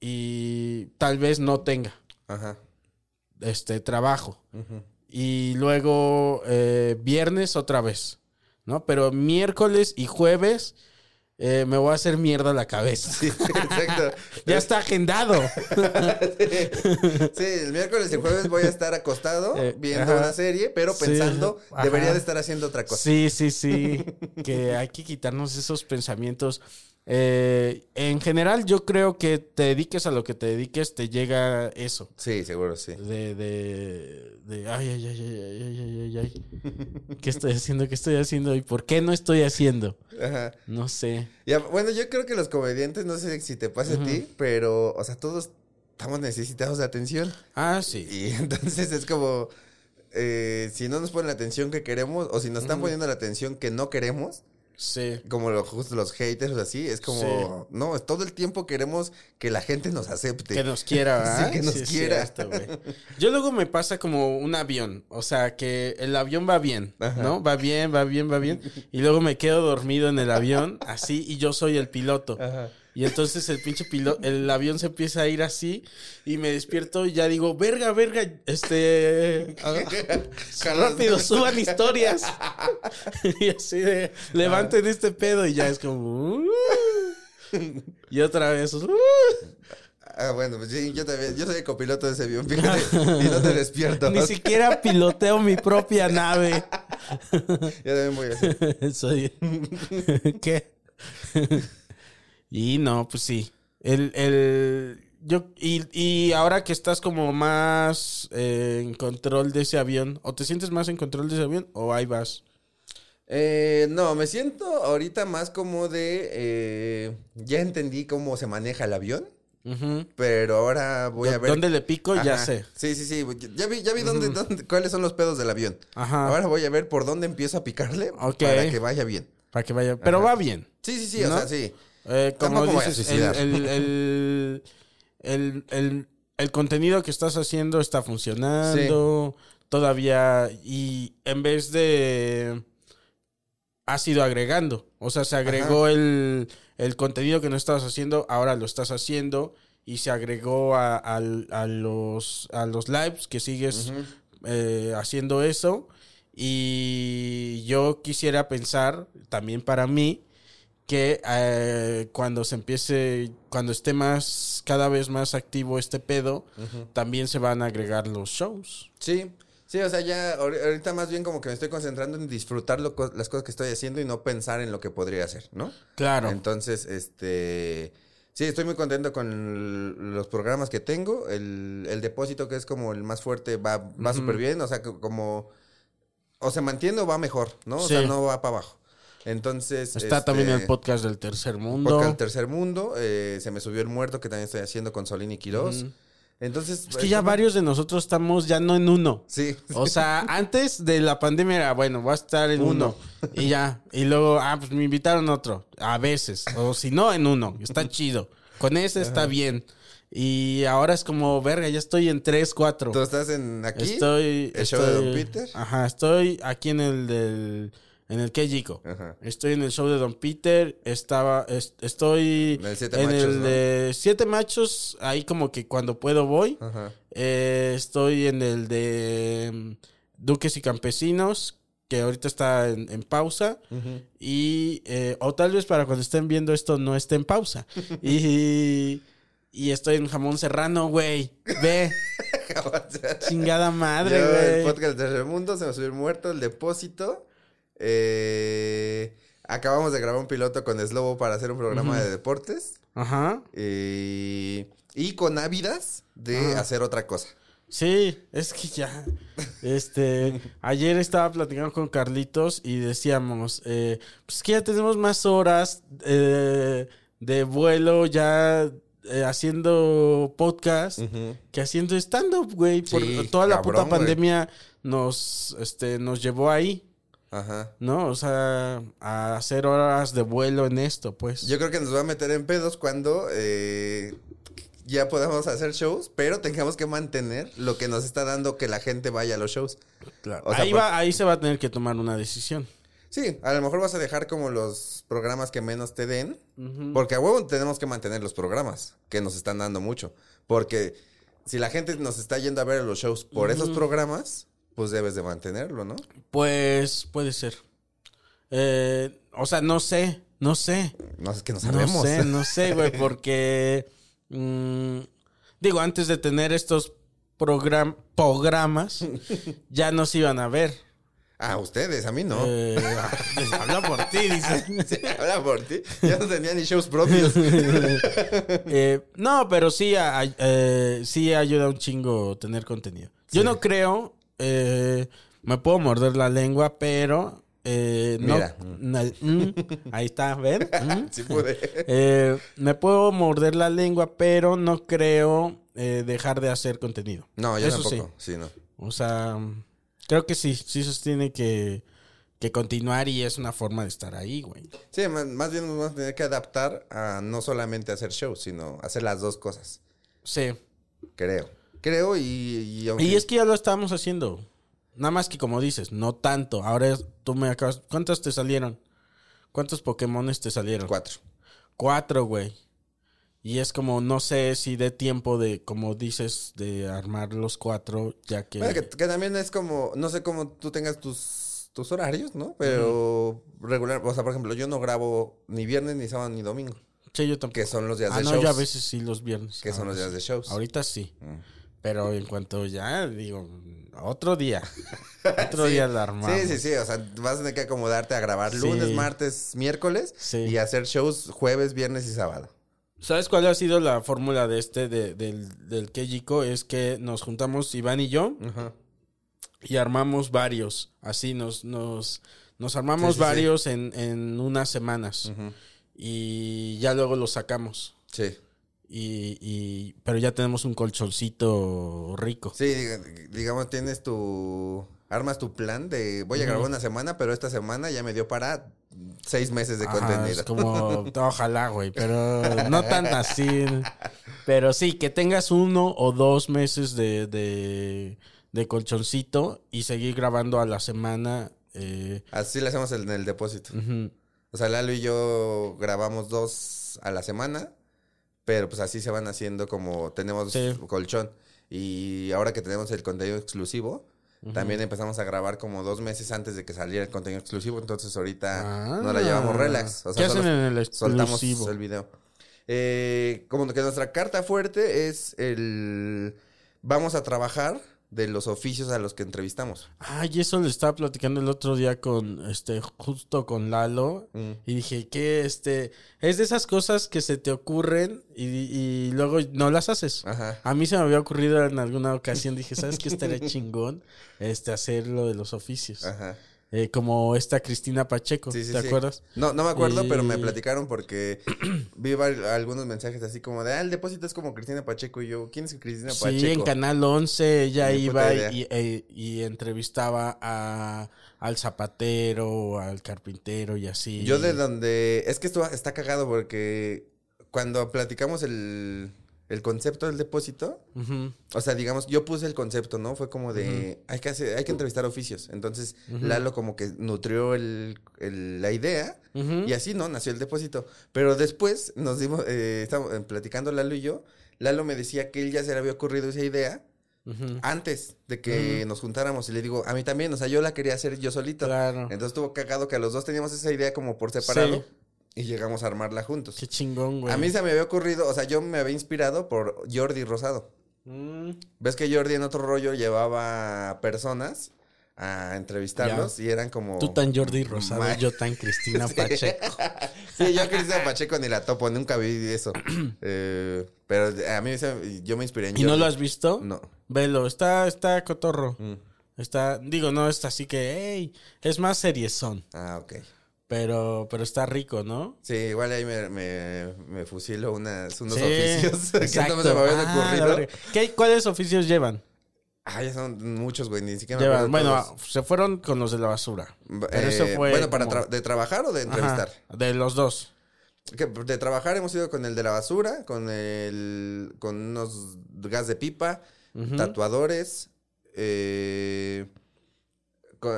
A: Y tal vez no tenga
B: Ajá.
A: este trabajo. Y luego eh, viernes otra vez. ¿No? Pero miércoles y jueves eh, me voy a hacer mierda la cabeza.
B: Sí, exacto.
A: Ya está agendado.
B: Sí, el miércoles y el jueves voy a estar acostado
A: Eh,
B: viendo
A: ajá.
B: una serie, pero pensando, debería de estar haciendo otra cosa.
A: Sí, sí, sí. que hay que quitarnos esos pensamientos. Eh, en general, yo creo que te dediques a lo que te dediques, te llega eso.
B: Sí, seguro, sí.
A: De, de, de ay, ay, ay, ay, ay, ay, ay, ay. ¿Qué estoy haciendo? ¿Qué estoy haciendo? ¿Y por qué no estoy haciendo?
B: Ajá.
A: No sé.
B: Bueno, yo creo que los comediantes, no sé si te pasa a ti, pero, o sea, todos estamos necesitados de atención.
A: Ah, sí.
B: Y entonces es como, eh, si no nos ponen la atención que queremos, o si nos están poniendo la atención que no queremos
A: Sí.
B: como lo, justo los haters o así, es como, no, es todo el tiempo queremos que la gente nos acepte.
A: Que nos quiera, ¿verdad?
B: Sí, que nos quiera.
A: cierto. Yo luego me pasa como un avión. O sea, que el avión va bien,
B: Ajá.
A: ¿no? Va bien, va bien, va bien. Y luego me quedo dormido en el avión, así, y yo soy el piloto.
B: Ajá.
A: Y entonces el pinche piloto, el avión se empieza a ir así, y me despierto y ya digo, verga, verga, este. ah, rápido, suban historias. y así de, levanten este pedo, y ya es como. "Uh". y otra vez. "Uh".
B: Ah, bueno, pues sí, yo también, yo soy el copiloto de ese avión, fíjate, y no te despierto.
A: Ni siquiera piloteo mi propia nave.
B: Yo también voy a hacer.
A: Soy. ¿Qué? Y no, pues sí. El, el. Yo, y, y ahora que estás como más eh, en control de ese avión, o te sientes más en control de ese avión, o ahí vas.
B: Eh, no, me siento ahorita más como de, eh, ya entendí cómo se maneja el avión, pero ahora voy a ver.
A: ¿Dónde le pico? Ya sé.
B: Sí, sí, sí. Ya vi, ya vi dónde, dónde- cuáles son los pedos del avión.
A: Ajá.
B: Ahora voy a ver por dónde empiezo a picarle para que vaya bien.
A: Para que vaya. Pero
B: Ajá.
A: va bien.
B: Sí, sí, sí,
A: ¿No?
B: o sea, sí.
A: Eh, como
B: a
A: dices, el, el, el, el- contenido que estás haciendo está funcionando todavía y en vez de has ido agregando, o sea, se agregó el, el contenido que no estabas haciendo, ahora lo estás haciendo y se agregó a, al- a los, a los lives que sigues eh, haciendo eso. Y yo quisiera pensar también para mí que eh, cuando se empiece, cuando esté más, cada vez más activo este pedo, también se van a agregar los shows.
B: Sí, sí, o sea, ya ahori- ahorita más bien como que me estoy concentrando en disfrutar lo las cosas que estoy haciendo y no pensar en lo que podría hacer, ¿no?
A: Claro.
B: Entonces, este... Sí, estoy muy contento con los programas que tengo. El, el depósito, que es como el más fuerte, va, va súper bien. O sea, como... O se mantiene o va mejor, ¿no? O sea, no va para abajo. Entonces...
A: Está
B: este,
A: también el podcast del tercer mundo.
B: Podcast El Tercer Mundo. eh, se me subió el muerto, que también estoy haciendo con Solín y Quirós. Entonces...
A: Es que ya
B: está-
A: varios de nosotros estamos ya no en uno.
B: Sí.
A: O sea, antes de la pandemia era, bueno, voy a estar en uno.
B: Uno.
A: Y ya. Y luego, ah, pues me invitaron otro. A veces. O si no, en uno. Está chido. Con ese está bien. Y ahora es como, verga, ya estoy en tres, cuatro.
B: ¿Tú estás en aquí?
A: Estoy.
B: ¿El show de Don Peter?
A: Ajá, estoy aquí en el del. En el Kejico.
B: Ajá.
A: Estoy en el show de Don Peter. Estaba. es- estoy.
B: En el Siete
A: en
B: Machos,
A: el
B: ¿no?
A: de Siete Machos. Ahí como que cuando puedo voy.
B: Ajá.
A: Eh, estoy en el de mm, Duques y Campesinos. Que ahorita está en, en pausa. Y. eh, o tal vez para cuando estén viendo esto no esté en pausa. y. Y estoy en jamón serrano, güey. Ve. Chingada madre,
B: Yo, el
A: güey.
B: podcast Tercer Mundo, se me subió el muerto, el depósito. Eh, acabamos de grabar un piloto con Slobo para hacer un programa de deportes.
A: Ajá.
B: eh, y con Ávidas de
A: Ajá.
B: hacer otra cosa.
A: Sí, es que ya. Este. ayer estaba platicando con Carlitos y decíamos. eh, pues que ya tenemos más horas eh, de vuelo ya eh, haciendo podcast que haciendo stand-up, güey. Por
B: Sí,
A: toda la
B: cabrón,
A: puta
B: güey.
A: pandemia nos, este, nos llevó ahí,
B: Ajá.
A: ¿no? O sea, a hacer horas de vuelo en esto, pues.
B: Yo creo que nos va a meter en pedos cuando eh, ya podamos hacer shows, pero tengamos que mantener lo que nos está dando que la gente vaya a los shows.
A: Claro.
B: O sea,
A: ahí,
B: por-
A: va, ahí se va a tener que tomar una decisión.
B: Sí, a lo mejor vas a dejar como los programas que menos te den, porque a huevo tenemos que mantener los programas que nos están dando mucho. Porque si la gente nos está yendo a ver los shows por esos programas, pues debes de mantenerlo, ¿no?
A: Pues puede ser. Eh, o sea, no sé, no sé.
B: No es que no
A: No
B: sabemos.
A: sé, no sé, güey, porque... mm, digo, antes de tener estos program- programas, ya nos iban a ver.
B: Ah, ustedes, a mí no.
A: Eh, habla por ti, dice.
B: Sí, habla por ti. Ya no tenía ni shows propios.
A: Eh, no, pero sí, a- a- eh, sí ayuda un chingo tener contenido. Yo no creo, eh, me puedo morder la lengua, pero eh, no, na- mm, ahí está, ¿ven? Mm.
B: Sí pude.
A: Eh, me puedo morder la lengua, pero no creo eh, dejar de hacer contenido.
B: No, yo
A: Eso
B: tampoco. Sí. no.
A: O sea, creo que sí, sí se tiene que, que continuar y es una forma de estar ahí, güey.
B: Sí, más, más bien nos vamos a tener que adaptar a no solamente hacer shows, sino hacer las dos cosas.
A: Sí.
B: Creo. Creo y... Y, aunque-
A: Y es que ya lo estábamos haciendo. Nada más que como dices, no tanto. Ahora es- tú me acabas... ¿Cuántos te salieron? ¿Cuántos Pokémones te salieron?
B: Cuatro.
A: Cuatro, güey. Y es como, no sé si dé tiempo de, como dices, de armar los cuatro, ya que...
B: Bueno, que, que también es como, no sé cómo tú tengas tus, tus horarios, ¿no? Pero regular, o sea, por ejemplo, yo no grabo ni viernes, ni sábado, ni domingo,
A: Sí, yo tampoco.
B: que son los días
A: Ah,
B: de
A: no,
B: shows.
A: yo a veces sí los viernes.
B: Que son
A: Ahora
B: los días de shows.
A: Ahorita sí.
B: Mm.
A: Pero en cuanto ya, digo, otro día. Otro día la armamos.
B: Sí, sí, sí, o sea, vas a tener que acomodarte a grabar
A: Sí.
B: lunes, martes, miércoles
A: Sí.
B: y hacer shows jueves, viernes y sábado.
A: ¿Sabes cuál ha sido la fórmula de este, de- del, del Kejiko? Es que nos juntamos Iván y yo y armamos varios. Así nos, nos, nos armamos varios En, en unas semanas. Y ya luego los sacamos.
B: Sí.
A: Y, y, pero ya tenemos un colchoncito rico.
B: Sí, diga- digamos, tienes tu. Armas tu plan de voy a grabar una semana, pero esta semana ya me dio para seis meses de
A: Ajá,
B: contenido.
A: Es como, ojalá, güey, pero no tan así. Pero sí, que tengas uno o dos meses de, de, de colchoncito y seguir grabando a la semana. eh,
B: Así le hacemos en el depósito. O sea, Lalo y yo grabamos dos a la semana, pero pues así se van haciendo como tenemos
A: Sí.
B: colchón. Y ahora que tenemos el contenido exclusivo, también empezamos a grabar como dos meses antes de que saliera el contenido exclusivo. Entonces ahorita
A: Ah.
B: no la llevamos relax. O sea,
A: ¿Qué hacen en el
B: soltamos el video. Eh, como que nuestra carta fuerte es el... Vamos a trabajar de los oficios a los que entrevistamos.
A: Ay, eso le estaba platicando el otro día con, este, justo con Lalo.
B: Mm.
A: Y dije que, este, es de esas cosas que se te ocurren y, y luego no las haces.
B: Ajá.
A: A mí se me había ocurrido en alguna ocasión, dije, ¿sabes qué estaría chingón? Este, hacer lo de los oficios.
B: Ajá.
A: Eh, como esta Cristina Pacheco,
B: Sí, sí,
A: ¿te
B: sí.
A: acuerdas?
B: No, no me acuerdo,
A: Y-
B: pero me platicaron porque vi algunos mensajes así como de, ah, el depósito es como Cristina Pacheco. Y yo, ¿quién es Cristina Pacheco?
A: Sí, en Canal 11 ella
B: Ni
A: iba y,
B: idea.
A: y- e- y entrevistaba a, al zapatero, al carpintero y así.
B: Yo de donde... Es que esto está cagado porque cuando platicamos el, el concepto del depósito, o sea, digamos, yo puse el concepto, ¿no? Fue como de, hay, que hacer, hay que entrevistar oficios. Entonces, Lalo como que nutrió el, el- la idea y así, ¿no? Nació el depósito. Pero después nos dimos, eh, estábamos eh, platicando Lalo y yo, Lalo me decía que él ya se le había ocurrido esa idea antes de que nos juntáramos y le digo, a mí también, o sea, yo la quería hacer yo solito.
A: Claro.
B: Entonces estuvo cagado que a los dos teníamos esa idea como por separado
A: Sí.
B: Y llegamos a armarla juntos.
A: Qué chingón, güey.
B: A mí se me había ocurrido, o sea, yo me había inspirado por Jordi Rosado.
A: Mm.
B: ¿Ves que Jordi en otro rollo llevaba personas a entrevistarlos y eran como...
A: Tú tan Jordi Rosado,
B: Ma-
A: yo tan Cristina
B: Sí.
A: Pacheco.
B: Sí, yo Cristina Pacheco ni la topo, nunca vi eso. Eh, pero a mí se- yo me inspiré en
A: ¿Y no lo has visto?
B: No.
A: Velo, está, está cotorro.
B: Mm.
A: Está, digo, no está así que, hey, es más seriezón.
B: Ah, ok.
A: Pero, pero está rico, ¿no?
B: Sí, igual ahí me, me, me fusilo unas, unos
A: Sí,
B: oficios que no
A: exacto.
B: se me habían
A: Ah,
B: ocurrido.
A: ¿Qué- ¿Cuáles oficios llevan?
B: Ah, ya son muchos, güey, ni siquiera me
A: Llevan,
B: acuerdo
A: bueno, se fueron con los de la basura. Eso
B: eh,
A: fue
B: Bueno, para
A: como-
B: tra- ¿de trabajar o de
A: Ajá,
B: entrevistar?
A: de los dos.
B: que de trabajar hemos ido con el de la basura, con el con unos gas de pipa, tatuadores, eh,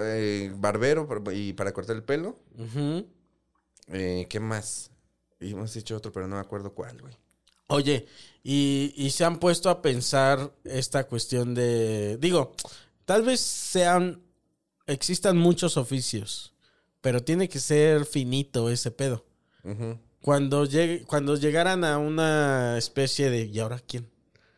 B: eh, barbero y para cortar el pelo. Eh, ¿Qué más? Y hemos hecho otro, pero no me acuerdo cuál, güey.
A: Oye, y, y se han puesto a pensar esta cuestión de, digo, tal vez sean, existan muchos oficios, pero tiene que ser finito ese pedo. Cuando llegue, cuando llegaran a una especie de, ¿y ahora quién?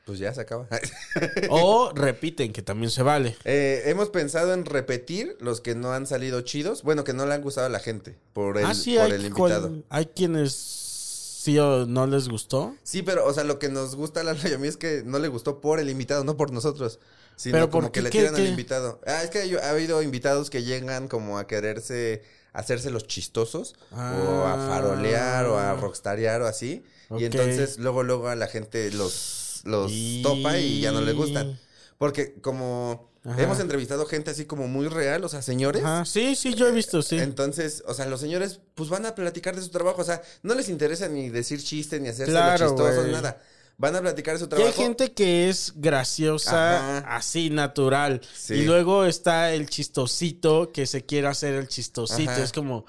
B: Pues ya se acaba.
A: O repiten, que también se vale.
B: Eh, hemos pensado en repetir los que no han salido chidos. Bueno, que no le han gustado a la gente por el,
A: ah, sí,
B: por
A: hay,
B: el invitado.
A: cual- hay quienes sí o no les gustó.
B: Sí, pero, o sea, lo que nos gusta a Lalo y a mí es que no le gustó por el invitado, no por nosotros. Sino
A: Pero
B: como
A: ¿por
B: que le
A: ¿Qué-
B: tiran al invitado. Ah, es que hay- ha habido invitados que llegan como a quererse, hacerse los chistosos, o a
A: Ah.
B: farolear, o a rockstarear, o así. Y entonces, luego, luego a la gente los, los topa y ya no le gustan. Porque como
A: Ajá.
B: hemos entrevistado gente así como muy real, o sea, señores.
A: Ajá, sí, sí, yo he visto, sí.
B: Entonces, o sea, los señores pues van a platicar de su trabajo, o sea, no les interesa ni decir chistes, ni hacerse
A: Claro,
B: chistosos, nada. Van a platicar de su
A: Y
B: trabajo.
A: hay gente que es graciosa,
B: Ajá.
A: así, natural.
B: Sí.
A: Y luego está el chistosito que se quiere hacer el chistosito.
B: Ajá.
A: Es como.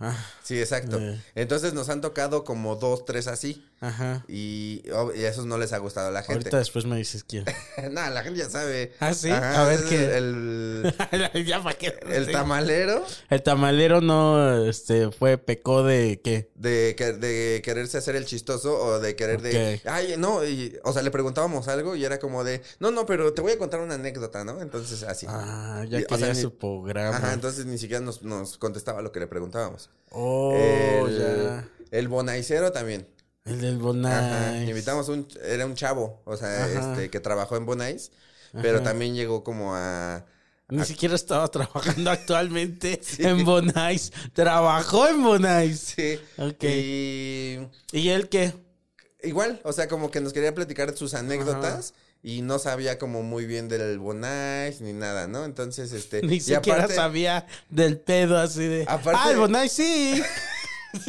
A: ah,
B: Sí, exacto.
A: Eh.
B: Entonces nos han tocado como dos, tres así.
A: ajá.
B: Y, oh, y esos no les ha gustado a la gente.
A: Ahorita después me dices quién.
B: Nada, la gente ya sabe.
A: ¿Ah, sí?
B: Ajá,
A: A ver qué.
B: El,
A: ya para qué.
B: el, el tamalero
A: El tamalero no este, fue, pecó de qué.
B: de, que- de quererse hacer el chistoso o de querer de... Ay, no, y, o sea, le preguntábamos algo y era como de... No, no, pero te voy a contar una anécdota, ¿no? Entonces, así.
A: Ah, ya
B: Y, o
A: quería
B: ni-
A: su programa.
B: Ajá, entonces ni siquiera nos, nos contestaba lo que le preguntábamos.
A: Oh,
B: el,
A: ya.
B: el bonaicero también.
A: El del
B: Ajá,
A: Bonai.
B: invitamos un, era un chavo, o sea,
A: Ajá.
B: este, que trabajó en Bonais, pero
A: Ajá.
B: también llegó como a...
A: Ni
B: a-
A: siquiera estaba trabajando actualmente en Bonais. Trabajó en Bonais.
B: Sí.
A: Ok.
B: Y
A: ¿Y él qué?
B: igual, o sea, como que nos quería platicar sus anécdotas y no sabía como muy bien del Bonais ni nada, ¿no? Entonces, este...
A: Ni siquiera
B: aparte-
A: sabía del pedo así de.
B: Aparte-
A: ah, el Bonais sí.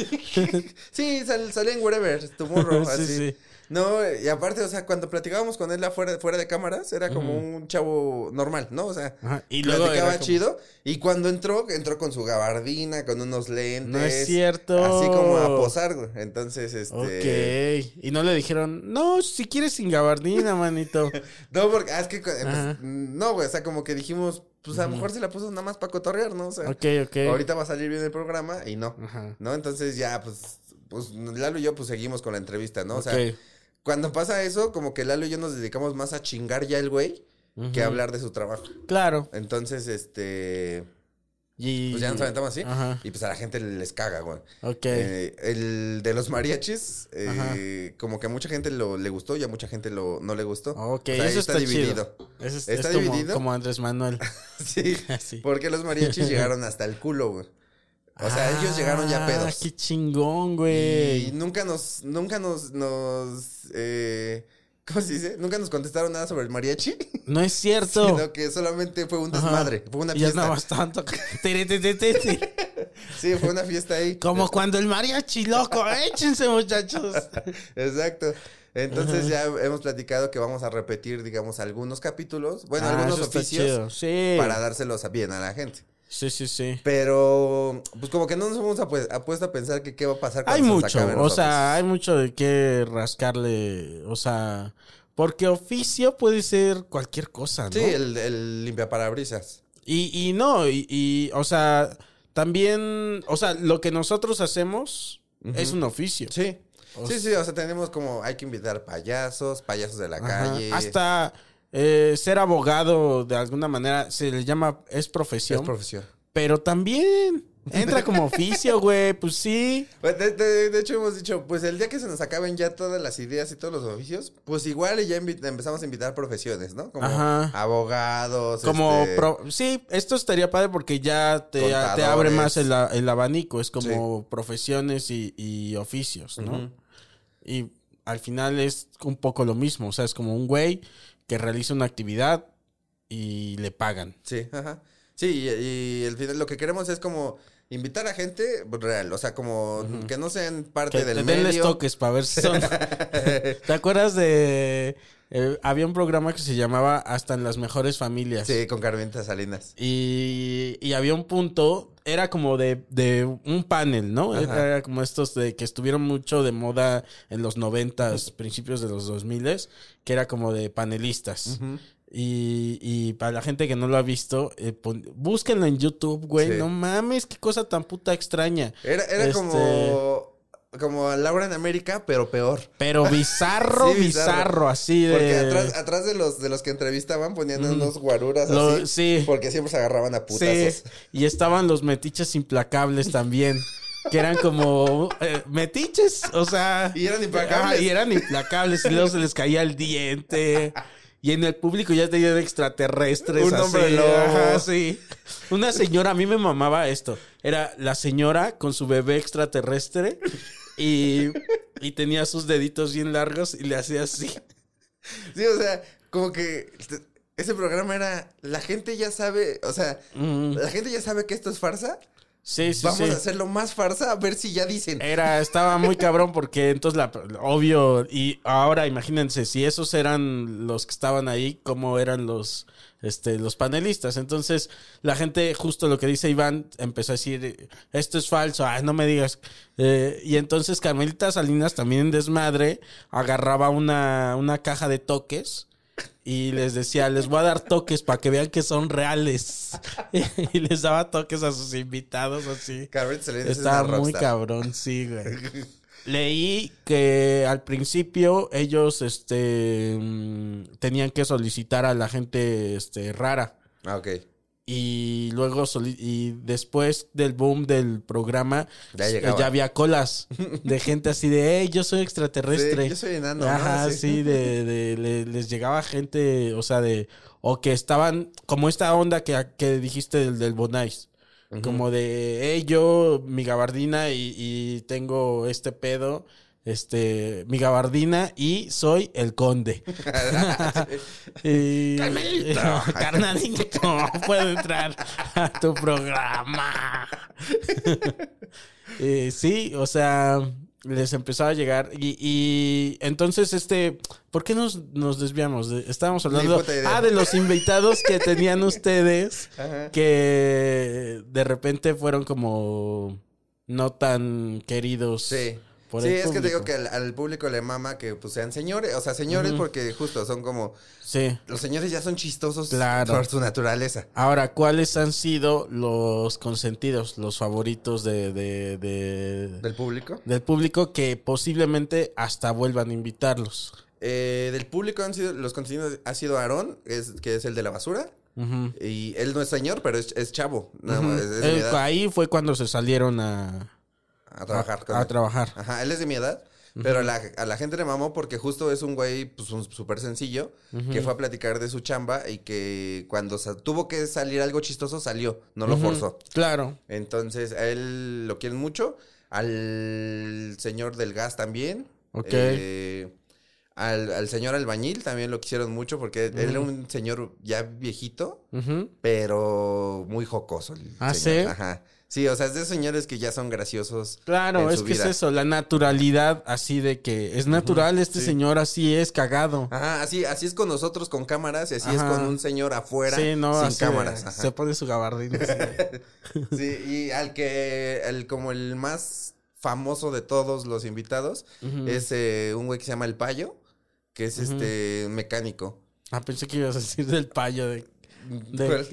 B: Sí, sal, salía en Wherever, Tomorrow,
A: Sí,
B: así.
A: sí.
B: No, y aparte, o sea, cuando platicábamos con él afuera, fuera de cámaras, era como un chavo normal, ¿no? O sea,
A: Ajá, y luego
B: platicaba
A: como-
B: chido. Y cuando entró, entró con su gabardina, con unos lentes.
A: No es cierto.
B: Así como a posar, güey. Entonces, este...
A: Ok. Y no le dijeron, no, si quieres sin gabardina, manito.
B: No, porque, ah, es que, pues, no, güey, o sea, como que dijimos, pues a lo mejor se la puso nada más para cotorrear, ¿no? O sea, ahorita va a salir bien el programa y no,
A: Ajá.
B: ¿no? Entonces ya, pues, pues Lalo y yo, pues seguimos con la entrevista, ¿no? O sea. Cuando pasa eso, como que Lalo y yo nos dedicamos más a chingar ya el güey que a hablar de su trabajo.
A: Claro.
B: Entonces, este,
A: Y...
B: pues ya nos aventamos así
A: Ajá.
B: y pues a la gente les caga, güey.
A: Ok.
B: Eh, el de los mariachis, eh, como que a mucha gente lo, le gustó y a mucha gente lo, no le gustó.
A: ok,
B: O sea,
A: eso está, chido. Eso es,
B: Está
A: es como,
B: dividido.
A: como Andrés Manuel.
B: Sí,
A: Sí.
B: porque los mariachis llegaron hasta el culo, güey. O sea, ellos llegaron ya
A: Ah,
B: pedos.
A: qué chingón,
B: Y
A: güey.
B: nunca nos, nunca nos, nos, eh, ¿cómo se dice? Nunca nos contestaron nada sobre el mariachi,
A: No es cierto.
B: sino que solamente fue un
A: Ajá.
B: desmadre, fue una
A: Y ya
B: fiesta.
A: tiri, tiri.
B: Sí, fue una fiesta ahí.
A: Como cuando el mariachi loco. Échense, muchachos.
B: Exacto. Entonces ya hemos platicado que vamos a repetir, digamos, algunos capítulos, bueno,
A: Ah,
B: algunos oficios.
A: Sí.
B: para dárselos bien a la gente.
A: Sí, sí, sí.
B: Pero, pues como que no nos hemos apu- apuesto a pensar que qué va a pasar
A: Hay
B: cuando se nos
A: mucho,
B: acaben
A: o sea, hay mucho de qué rascarle, o sea, porque oficio puede ser cualquier cosa, ¿no?
B: Sí, el, el limpiaparabrisas.
A: Y, y no, y, y, o sea, también, o sea, lo que nosotros hacemos es un oficio.
B: Sí.
A: O
B: sí, sí, o sea, tenemos como, hay que invitar payasos, payasos de la
A: Ajá.
B: calle.
A: Hasta eh, ser abogado de alguna manera se le llama, es
B: es
A: profesión,
B: profesión.
A: pero también entra como oficio, güey, pues sí.
B: Pues, De, de- de hecho, hemos dicho, pues el día que se nos acaben ya todas las ideas y todos los oficios, pues igual ya empezamos a invitar profesiones, ¿no? Como
A: Ajá.
B: abogados.
A: Como,
B: este,
A: pro- sí, esto estaría padre porque ya te, te abre más el, el abanico, es como profesiones y, y oficios, ¿no? Y al final es un poco lo mismo, o sea, es como un güey que realiza una actividad y le pagan.
B: Sí, ajá. Sí, y, y al final lo que queremos es como invitar a gente real, o sea, como que no sean parte
A: Que
B: del
A: te denles
B: medio.
A: toques para ver si son. ¿Te acuerdas de. Eh, había un programa que se llamaba Hasta en las mejores familias.
B: Sí, con Carmenta Salinas.
A: Y, y había un punto, era como de, de un panel, ¿no?
B: Ajá.
A: Era como estos de que estuvieron mucho de moda en los noventas, principios de los dos miles, que era como de panelistas. Y, y para la gente que no lo ha visto, eh, pon- búsquenlo en YouTube, güey.
B: Sí.
A: No mames, qué cosa tan puta extraña.
B: Era, era
A: Este,
B: como, como Laura en América, pero peor.
A: Pero bizarro,
B: Sí, bizarro.
A: bizarro, así de...
B: Porque atrás, atrás de los de los que entrevistaban ponían unos guaruras
A: Lo-
B: así.
A: sí.
B: Porque siempre se agarraban a
A: Sí,
B: putazos.
A: y estaban los metiches implacables también. Que eran como eh, metiches, o sea.
B: Y eran implacables.
A: Y eran implacables. Y luego se les caía el diente. Y en el público ya tenían extraterrestres.
B: Un
A: así,
B: hombre lobo.
A: Sí. Una señora, a mí me mamaba esto. Era la señora con su bebé extraterrestre. Y, y tenía sus deditos bien largos y le hacía así.
B: Sí, o sea, como que este, ese programa era. La gente ya sabe. O sea, la gente ya sabe que esto es farsa.
A: Sí, sí,
B: Vamos
A: sí.
B: a hacerlo más farsa a ver si ya dicen.
A: Era, estaba muy cabrón porque entonces la, obvio, y ahora imagínense, si esos eran los que estaban ahí, ¿cómo eran los, este, los panelistas? Entonces, la gente, justo lo que dice Iván, empezó a decir, esto es falso, ay, no me digas. Eh, y entonces Carmelita Salinas también en desmadre, agarraba una, una caja de toques. Y les decía, les voy a dar toques para que vean que son reales. y les daba toques a sus invitados así.
B: Carmen Salinas es
A: Está
B: una
A: muy cabrón, sí, güey. Leí que al principio ellos este mm, tenían que solicitar a la gente este rara
B: Ah, ok.
A: y luego y después del boom del programa
B: Ya
A: eh, ya había colas de gente así de, hey, yo soy extraterrestre.
B: Sí, yo soy enano, ¿no?
A: Ajá,
B: Sí.
A: sí, de, de- le- les llegaba gente, o sea, de, o que estaban, como esta onda que, que dijiste del, del Bonais. Como de, hey, yo, mi gabardina y, y tengo este pedo, este, mi gabardina y soy el conde. y,
B: Carmelito.
A: Carnalito, puedo entrar a tu programa. Eh, sí, o sea, les empezaba a llegar. Y, y entonces, este, ¿por qué nos, nos desviamos? De- estábamos hablando ah, de los invitados que tenían ustedes
B: Ajá.
A: que de repente fueron como no tan queridos.
B: Sí.
A: Por
B: sí, es que te digo que al, al público le mama que pues sean señores, o sea, señores porque justo son como
A: Sí.
B: los señores ya son chistosos
A: Claro.
B: por su naturaleza.
A: Ahora, ¿cuáles han sido los consentidos, los favoritos de, de- de-
B: Del público.
A: del público que posiblemente hasta vuelvan a invitarlos?
B: Eh, del público han sido, los consentidos ha sido Aarón, es, que es el de la basura. Y él no es señor, pero es, es chavo. Es
A: Eh, ahí fue cuando se salieron a,
B: A trabajar
A: a, trabajar.
B: Ajá, él es de mi edad. Pero a la, a la gente le mamó porque justo es un güey pues, súper sencillo que fue a platicar de su chamba y que cuando tuvo que salir algo chistoso salió, no lo forzó.
A: Claro.
B: Entonces a él lo quieren mucho, al señor del gas también.
A: Ok.
B: Eh, al, al señor albañil también lo quisieron mucho porque él era un señor ya viejito, pero muy jocoso. el
A: ¿Ah,
B: señor.
A: sí?
B: Ajá. Sí, o sea, es de señores que ya son graciosos.
A: Claro,
B: en
A: es que
B: vida.
A: es eso, la naturalidad así de que es natural, este
B: sí.
A: señor así es cagado.
B: Ajá, así, así es con nosotros con cámaras y así es con un señor afuera
A: sí, no,
B: sin
A: así
B: cámaras. ajá.
A: se pone su gabardina.
B: Sí, y al que, el, como el más famoso de todos los invitados, es eh, un güey que se llama El Payo, que es este mecánico.
A: ah, pensé que ibas a decir del payo de,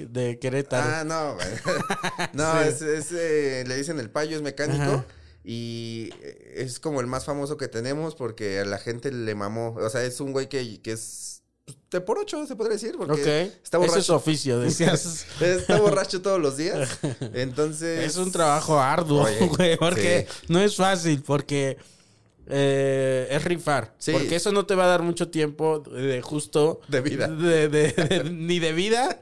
A: de, Querétaro.
B: Ah, no, güey. no,
A: Sí.
B: es, es, eh, le dicen El Payo, es mecánico.
A: Ajá.
B: Y es como el más famoso que tenemos porque a la gente le mamó. O sea, es un güey que, que es de por ocho, se podría decir. Porque
A: ok,
B: está
A: ese es
B: borracho.
A: su oficio, decías.
B: Está borracho todos los días. Entonces.
A: es un trabajo arduo,
B: Oye,
A: güey, porque
B: sí.
A: no es fácil, porque eh, es rifar.
B: Sí.
A: Porque eso no te va a dar mucho tiempo de justo.
B: De vida.
A: de- de- de- ni de vida,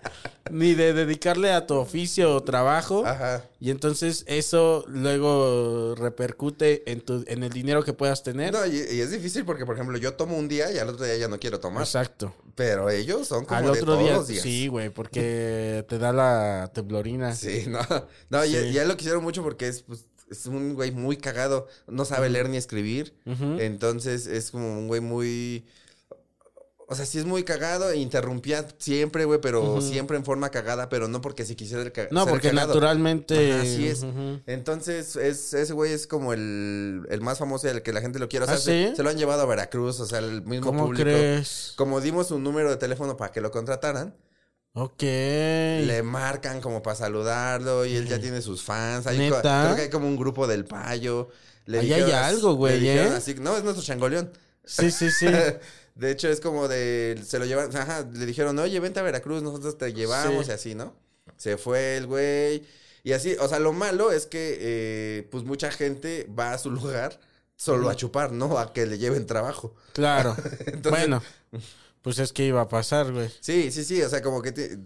A: ni de dedicarle a tu oficio o trabajo.
B: Ajá.
A: Y entonces eso luego repercute en, tu, en el dinero que puedas tener.
B: No, y, y es difícil porque, por ejemplo, yo tomo un día y al otro día ya no quiero tomar.
A: Exacto.
B: Pero ellos son como
A: Al
B: de
A: otro
B: todos
A: día,
B: los días.
A: sí, güey, porque te da la temblorina.
B: Sí, no. No, y-
A: Sí.
B: y, a él lo quisieron mucho porque es, pues, es un güey muy cagado. No sabe leer ni escribir. Entonces es como un güey muy. O sea, sí es muy cagado e interrumpía siempre, güey, pero siempre en forma cagada, pero no porque se quisiera el ca-
A: No,
B: ser
A: porque
B: cagado.
A: naturalmente.
B: Ajá, así es. Entonces, es, ese güey es como el, el más famoso y el que la gente lo quiere. O sea,
A: ¿Ah,
B: se,
A: sí?
B: se lo han llevado a Veracruz, o sea, el mismo
A: ¿Cómo
B: público.
A: crees?
B: Como dimos un número de teléfono para que lo contrataran,
A: Ok.
B: le marcan como para saludarlo y él ya tiene sus fans. Hay
A: ¿Neta?
B: creo que hay como un grupo del payo. Le
A: Ahí hay
B: dijeron
A: algo, güey, ¿eh?
B: así, no, es nuestro changoleón.
A: Sí, sí, sí.
B: De hecho, es como de. Se lo llevan. Ajá, le dijeron, oye, vente a Veracruz, nosotros te llevamos
A: Sí.
B: y así, ¿no? Se fue el güey. Y así, o sea, lo malo es que, eh, pues mucha gente va a su lugar solo a chupar, ¿no? A que le lleven trabajo.
A: Claro.
B: Entonces-
A: bueno, pues es que iba a pasar, güey.
B: Sí, sí, sí, o sea, como que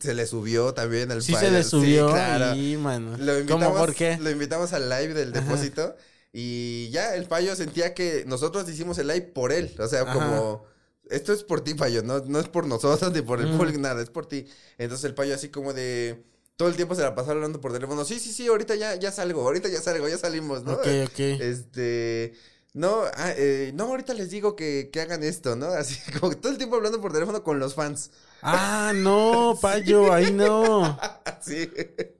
B: se le subió también el
A: Sí se le subió.
B: claro.
A: y, mano.
B: Lo invitamos,
A: ¿Cómo por qué?
B: Lo invitamos al live del depósito y ya el payo sentía que nosotros hicimos el live por él. O sea,
A: Ajá.
B: como, esto es por ti, payo, no, no es por nosotros ni por el
A: Mm.
B: público, nada, es por ti. Entonces el payo así como de... Todo el tiempo se la pasó hablando por teléfono. Sí, sí, sí, ahorita ya, ya salgo, ahorita ya salgo, ya salimos, ¿no?
A: Ok, ok.
B: Este... No, ah, eh, no, ahorita les digo que, que hagan esto, ¿no? Así como todo el tiempo hablando por teléfono con los fans.
A: Ah, no, payo, ahí no.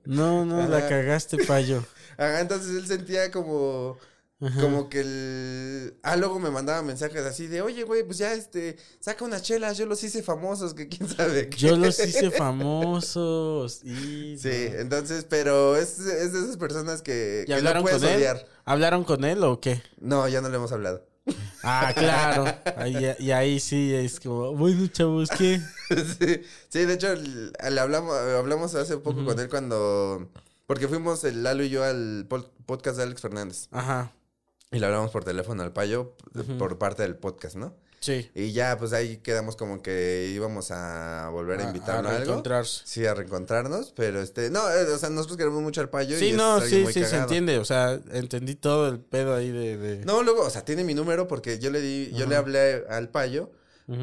A: No, no, la cagaste, payo.
B: Ajá, entonces él sentía como. Como que el. Ah, luego me mandaba mensajes así de, oye, güey, pues ya este. Saca unas chelas, yo los hice famosos, que quién sabe qué.
A: Yo los hice famosos. Y
B: Sí, entonces, pero es, es de esas personas que,
A: ¿Y
B: que no
A: hablaron
B: puedes
A: con él?
B: odiar.
A: ¿Hablaron con él o qué?
B: No, ya no le hemos hablado.
A: Ah, claro. Ahí- y ahí sí es como, bueno, chavos, ¿qué?
B: sí, sí, de hecho, le hablamos, hablamos hace poco con él cuando. Porque fuimos el Lalo y yo al podcast de Alex Fernández.
A: Ajá.
B: Y le hablamos por teléfono al payo por parte del podcast, ¿no?
A: Sí.
B: Y ya, pues ahí quedamos como que íbamos a volver a invitarlo a, algo.
A: reencontrarse.
B: Sí, a reencontrarnos, pero este, no, eh, o sea, nosotros queremos mucho al payo.
A: Sí,
B: es
A: no,
B: alguien
A: sí,
B: muy
A: sí, se entiende. O sea, entendí todo el pedo ahí de... de-
B: No, luego, o sea, tiene mi número porque yo le di, yo le hablé al payo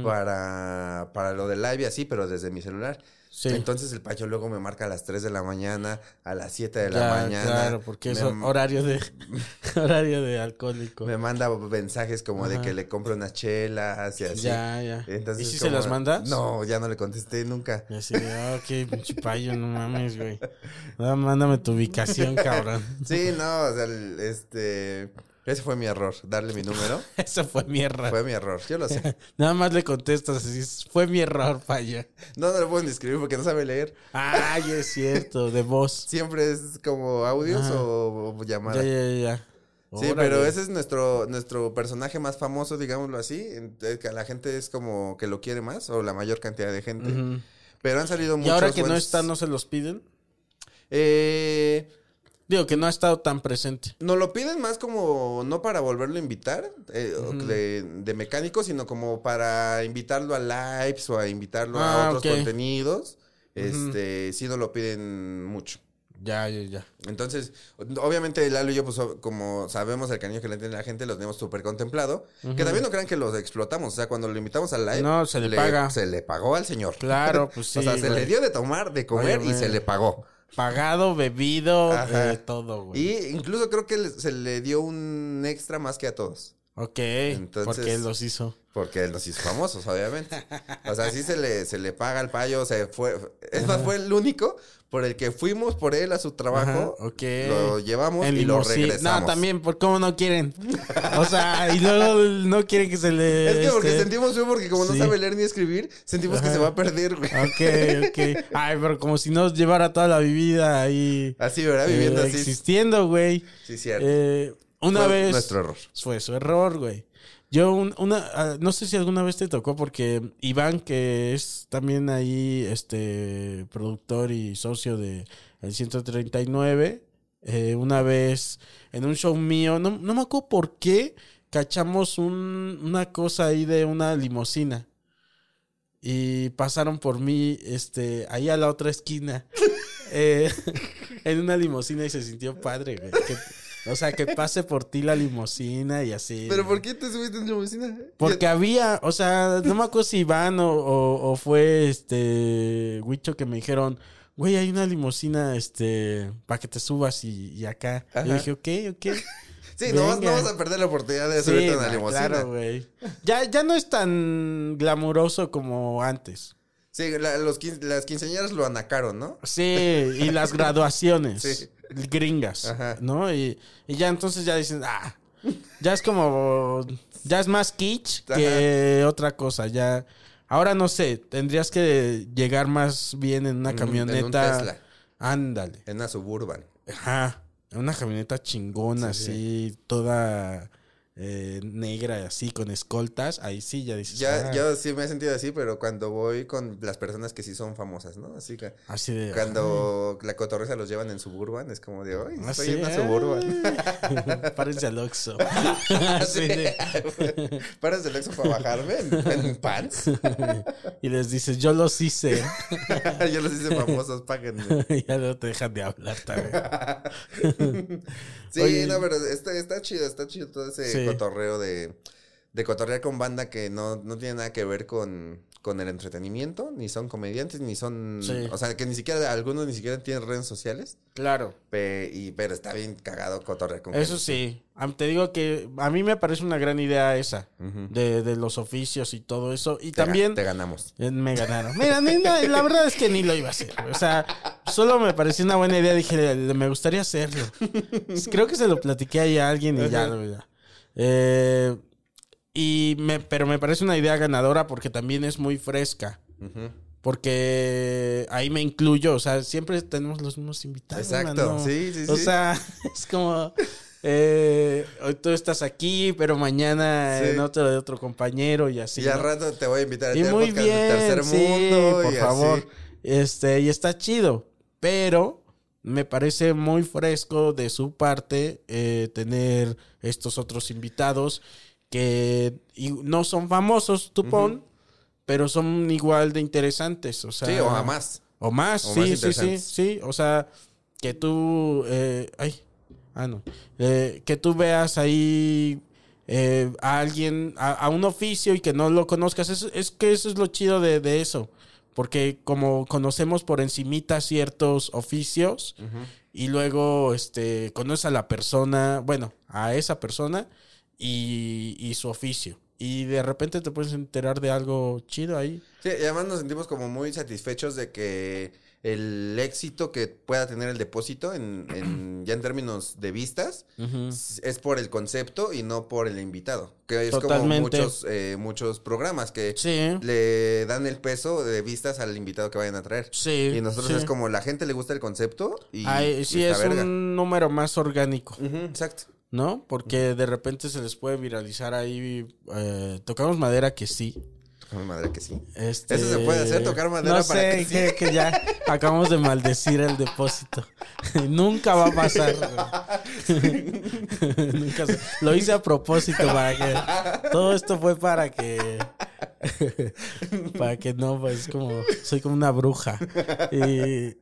B: para, para lo del live y así, pero desde mi celular.
A: Sí.
B: Entonces el payo luego me marca a las 3 de la mañana, a las 7 de la mañana.
A: Claro, porque es horario de horario de alcohólico.
B: me manda mensajes como de que le compre unas chelas y así.
A: Ya, ya.
B: Entonces,
A: ¿Y si se las mandas?
B: No, ya no le contesté nunca.
A: Y así ah, ok, pinche payo, no mames, güey. Ah, mándame tu ubicación, cabrón.
B: Sí, no, o sea, este. Ese fue mi error, darle mi número.
A: Eso fue mi error.
B: Fue mi error, yo lo sé.
A: Nada más le contestas así, fue mi error, payo.
B: No, no lo puedo ni escribir porque no sabe leer.
A: Ay, es cierto, de voz.
B: Siempre es como audios
A: Ajá.
B: o, o llamada.
A: Ya, ya, ya.
B: Sí,
A: Órale.
B: pero ese es nuestro, nuestro personaje más famoso, digámoslo así. eh, Que la gente es como que lo quiere más, o la mayor cantidad de gente. Pero han salido
A: Y
B: muchos.
A: ahora que no está, ¿no se los piden?
B: Eh,
A: Digo, que no ha estado tan presente.
B: nos lo piden más como, no para volverlo a invitar, eh, de, de mecánico, sino como para invitarlo a lives o a invitarlo
A: Ah,
B: a otros
A: ok.
B: contenidos. Este, sí nos lo piden mucho.
A: Ya, ya, ya.
B: Entonces, obviamente Lalo y yo, pues como sabemos el cariño que le tiene la gente, lo tenemos súper contemplado. Que también no crean que los explotamos. O sea, cuando lo invitamos al live,
A: No, se le paga.
B: Se le pagó al señor.
A: Claro, pues sí.
B: o sea, se le dio de tomar, de comer y
A: güey.
B: se le pagó.
A: Pagado, bebido, eh, todo, güey.
B: Y incluso creo que se le dio un extra más que a todos.
A: Ok,
B: Entonces-
A: porque él los hizo.
B: Porque él los hizo famosos, obviamente. O sea, sí se le, se le paga al payo. O sea, fue, es más, fue el único por el que fuimos por él a su trabajo.
A: Ajá.
B: Lo llevamos y lo regresamos.
A: No, también, ¿por cómo no quieren? O sea, y luego no quieren que se le...
B: Es que porque
A: este,
B: sentimos feo porque como no sabe leer ni escribir, sentimos que se va a perder, güey.
A: Ok, ok. Ay, pero como si no llevara toda la vida ahí...
B: Así, ¿verdad? Viviendo
A: eh,
B: así.
A: Existiendo, güey.
B: Sí, cierto.
A: Eh, una
B: Fue
A: vez...
B: nuestro error.
A: Fue su error, güey. Yo, un- una, ah, no sé si alguna vez te tocó, porque Iván, que es también ahí, este, productor y socio de El 139, eh, una vez en un show mío, no, no me acuerdo por qué, cachamos un- una cosa ahí de una limusina. Y pasaron por mí, este, ahí a la otra esquina. eh, en una limusina y se sintió padre, güey. O sea, que pase por ti la limusina y así.
B: ¿Pero por qué te subiste en vecina?
A: Porque había, o sea, no me acuerdo si Iván o, o- o fue este Huicho que me dijeron, güey, hay una limusina, este, para que te subas y, y acá. Yo
B: Ajá.
A: dije, ok, ok.
B: Sí, no vas, no vas a perder la oportunidad de subirte a una
A: ma,
B: limusina.
A: claro, güey. Ya, ya no es tan glamuroso como antes.
B: Sí, la- los las quinceañeras lo anacaron, ¿no?
A: Sí, y las graduaciones
B: Sí.
A: Gringas,
B: Ajá.
A: ¿no? Y, y ya entonces ya dicen, ah, ya es como, ya es más kitsch que otra cosa, ya. Ahora no sé, tendrías que llegar más bien en una
B: un- en un
A: camioneta.
B: Tesla.
A: Ándale.
B: En una suburban.
A: Ajá. En una camioneta chingona,
B: Sí, sí.
A: así, toda eh, negra, así, con escoltas. Ahí sí, ya dices.
B: Ya,
A: ah,
B: yo sí me he sentido así, pero cuando voy con las personas que sí son famosas, ¿no? Así que
A: Así de.
B: cuando la cotorreza los llevan en suburban, es como de,
A: ah,
B: estoy en una suburban.
A: Párense al Oxxo.
B: Sí.
A: Así de-
B: Paras el exo para bajarme en, en pants.
A: y les dices, yo los hice.
B: Yo los hice famosos, páguenme.
A: ya no te dejan de hablar también.
B: Sí,
A: Oye.
B: no, pero está, está chido, está chido todo ese
A: Sí.
B: Cotorreo de, de cotorrear con banda que no, no tiene nada que ver con, con el entretenimiento, ni son comediantes, ni son...
A: Sí.
B: O sea, que ni siquiera, algunos ni siquiera tienen redes sociales,
A: Claro.
B: pe- y, pero está bien cagado cotorrear con
A: Eso
B: gente.
A: sí. Te digo que a mí me parece una gran idea esa. De, de los oficios y todo eso. Y
B: Te ga-
A: también.
B: Te ganamos.
A: Eh, Me ganaron. Mira, ni- la verdad es que ni lo iba a hacer. O sea, solo me pareció una buena idea. Dije, "Le- me gustaría hacerlo. Creo que se lo platiqué ahí a alguien y ya. lo- ya. Eh, y me, pero me parece una idea ganadora porque también es muy fresca.
B: Ujú.
A: Porque ahí me incluyo. O sea, siempre tenemos los mismos invitados.
B: Exacto.
A: mano.
B: Sí, sí,
A: O
B: sí.
A: sea, es como. eh, hoy tú estás aquí, pero mañana
B: Sí.
A: en otro de otro compañero y así.
B: y al
A: ¿no?
B: rato te voy a invitar a
A: Y muy
B: podcast
A: bien,
B: del tercer
A: sí,
B: mundo.
A: por
B: y
A: favor.
B: así.
A: Este, y está chido. Pero me parece muy fresco de su parte eh, tener estos otros invitados que y no son famosos, tú pon, pero son igual de interesantes. O sea,
B: Sí, o más.
A: O más,
B: O
A: sí,
B: más
A: sí, sí, sí. O sea, que tú. eh, ay, ah, no. Eh, que tú veas ahí eh, a alguien, a, a un oficio y que no lo conozcas. Es, es que eso es lo chido de, de eso. Porque como conocemos por encimita ciertos oficios y luego este conoces a la persona, bueno, a esa persona y, y su oficio. Y de repente te puedes enterar de algo chido ahí.
B: Sí, y además nos sentimos como muy satisfechos de que el éxito que pueda tener el depósito en, en- ya en términos de vistas es por el concepto y no por el invitado. Que es
A: Totalmente.
B: como muchos, eh, muchos programas que
A: Sí.
B: le dan el peso de vistas al invitado que vayan a traer.
A: Sí.
B: Y nosotros
A: sí.
B: es como la gente le gusta el concepto y,
A: Ay, sí, es
B: verga.
A: un número más orgánico,
B: exacto.
A: ¿no? Porque de repente se les puede viralizar ahí. eh, tocamos madera que sí.
B: Que sí.
A: Este,
B: ¿Eso se puede hacer, tocar madera
A: no
B: para
A: sé,
B: que sí?
A: que, que ya acabamos de maldecir el depósito. Nunca va a pasar. güey. Nunca se- Lo hice a propósito para que... Todo esto fue para que... para que no, pues como... Soy como una bruja. Y...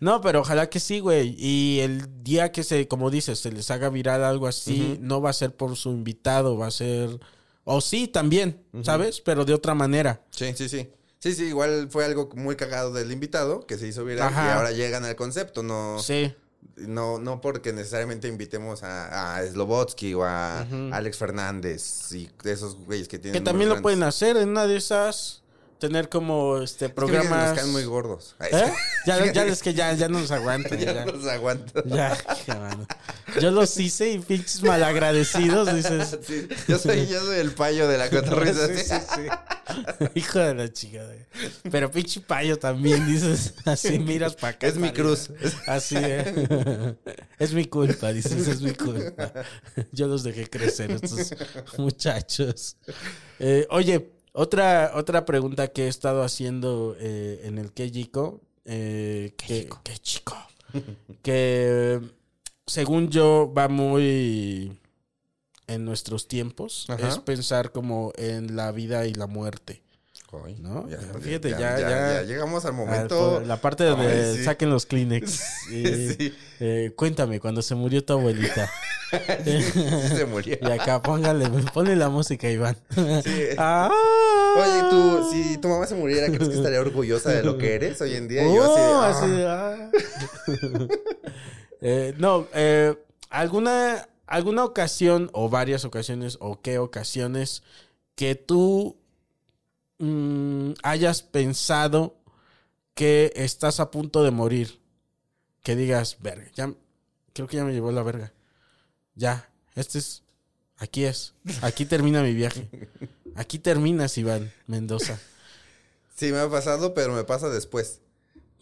A: No, pero ojalá que sí, güey. Y el día que se, como dices, se les haga viral algo así, no va a ser por su invitado, va a ser... O sí, también, ¿sabes? Pero de otra manera.
B: Sí, sí, sí. Sí, sí, igual fue algo muy cagado del invitado que se hizo viral
A: Ajá.
B: y ahora llegan al concepto, no,
A: Sí.
B: no, no porque necesariamente invitemos a, a Slobotsky o a Alex Fernández y esos güeyes que tienen.
A: Que también lo pueden hacer en una de esas. Tener como este
B: Es que
A: programas.
B: Nos caen muy gordos.
A: ¿Eh? Ya, ya es que ya, ya no nos aguantan.
B: ya
A: Ya, ya. Yo los hice y pinches malagradecidos, dices.
B: Sí, yo soy, yo soy el payo de la cotorriza.
A: Sí, sí. Hijo de la chica. güey. Pero pinche payo también, dices. Así miras para acá.
B: Es mi cruz.
A: Así, ¿eh? Es mi culpa, dices, es mi culpa. Yo los dejé crecer, estos muchachos. Eh, oye, otra, otra pregunta que he estado haciendo eh, en el que chico. Eh, que, qué chico. que según yo va muy en nuestros tiempos
B: Ajá.
A: es pensar como en la vida y la muerte.
B: Ay,
A: ¿No?
B: ya,
A: Fíjate, ya- ya-
B: llegamos al
A: Ah,
B: momento.
A: la parte donde
B: Ay, sí.
A: saquen los Kleenex. Y,
B: Sí.
A: eh, cuéntame, cuando se murió tu abuelita.
B: Sí, se murió.
A: Y acá póngale, ponle la música, Iván.
B: Sí.
A: Ah.
B: Oye, tú, si tu mamá se muriera, ¿crees que estaría orgullosa de lo que eres hoy en día? Y yo
A: Oh,
B: así,
A: así
B: de,
A: de,
B: ah.
A: Eh, no, eh, ¿alguna, alguna ocasión o varias ocasiones o qué ocasiones que tú mm, hayas pensado que estás a punto de morir? Que digas, verga, ya, creo que ya me llevó la verga. Ya, este es, aquí es, aquí termina mi viaje. Aquí terminas, Iván Mendoza.
B: Sí, me ha pasado, pero me pasa después.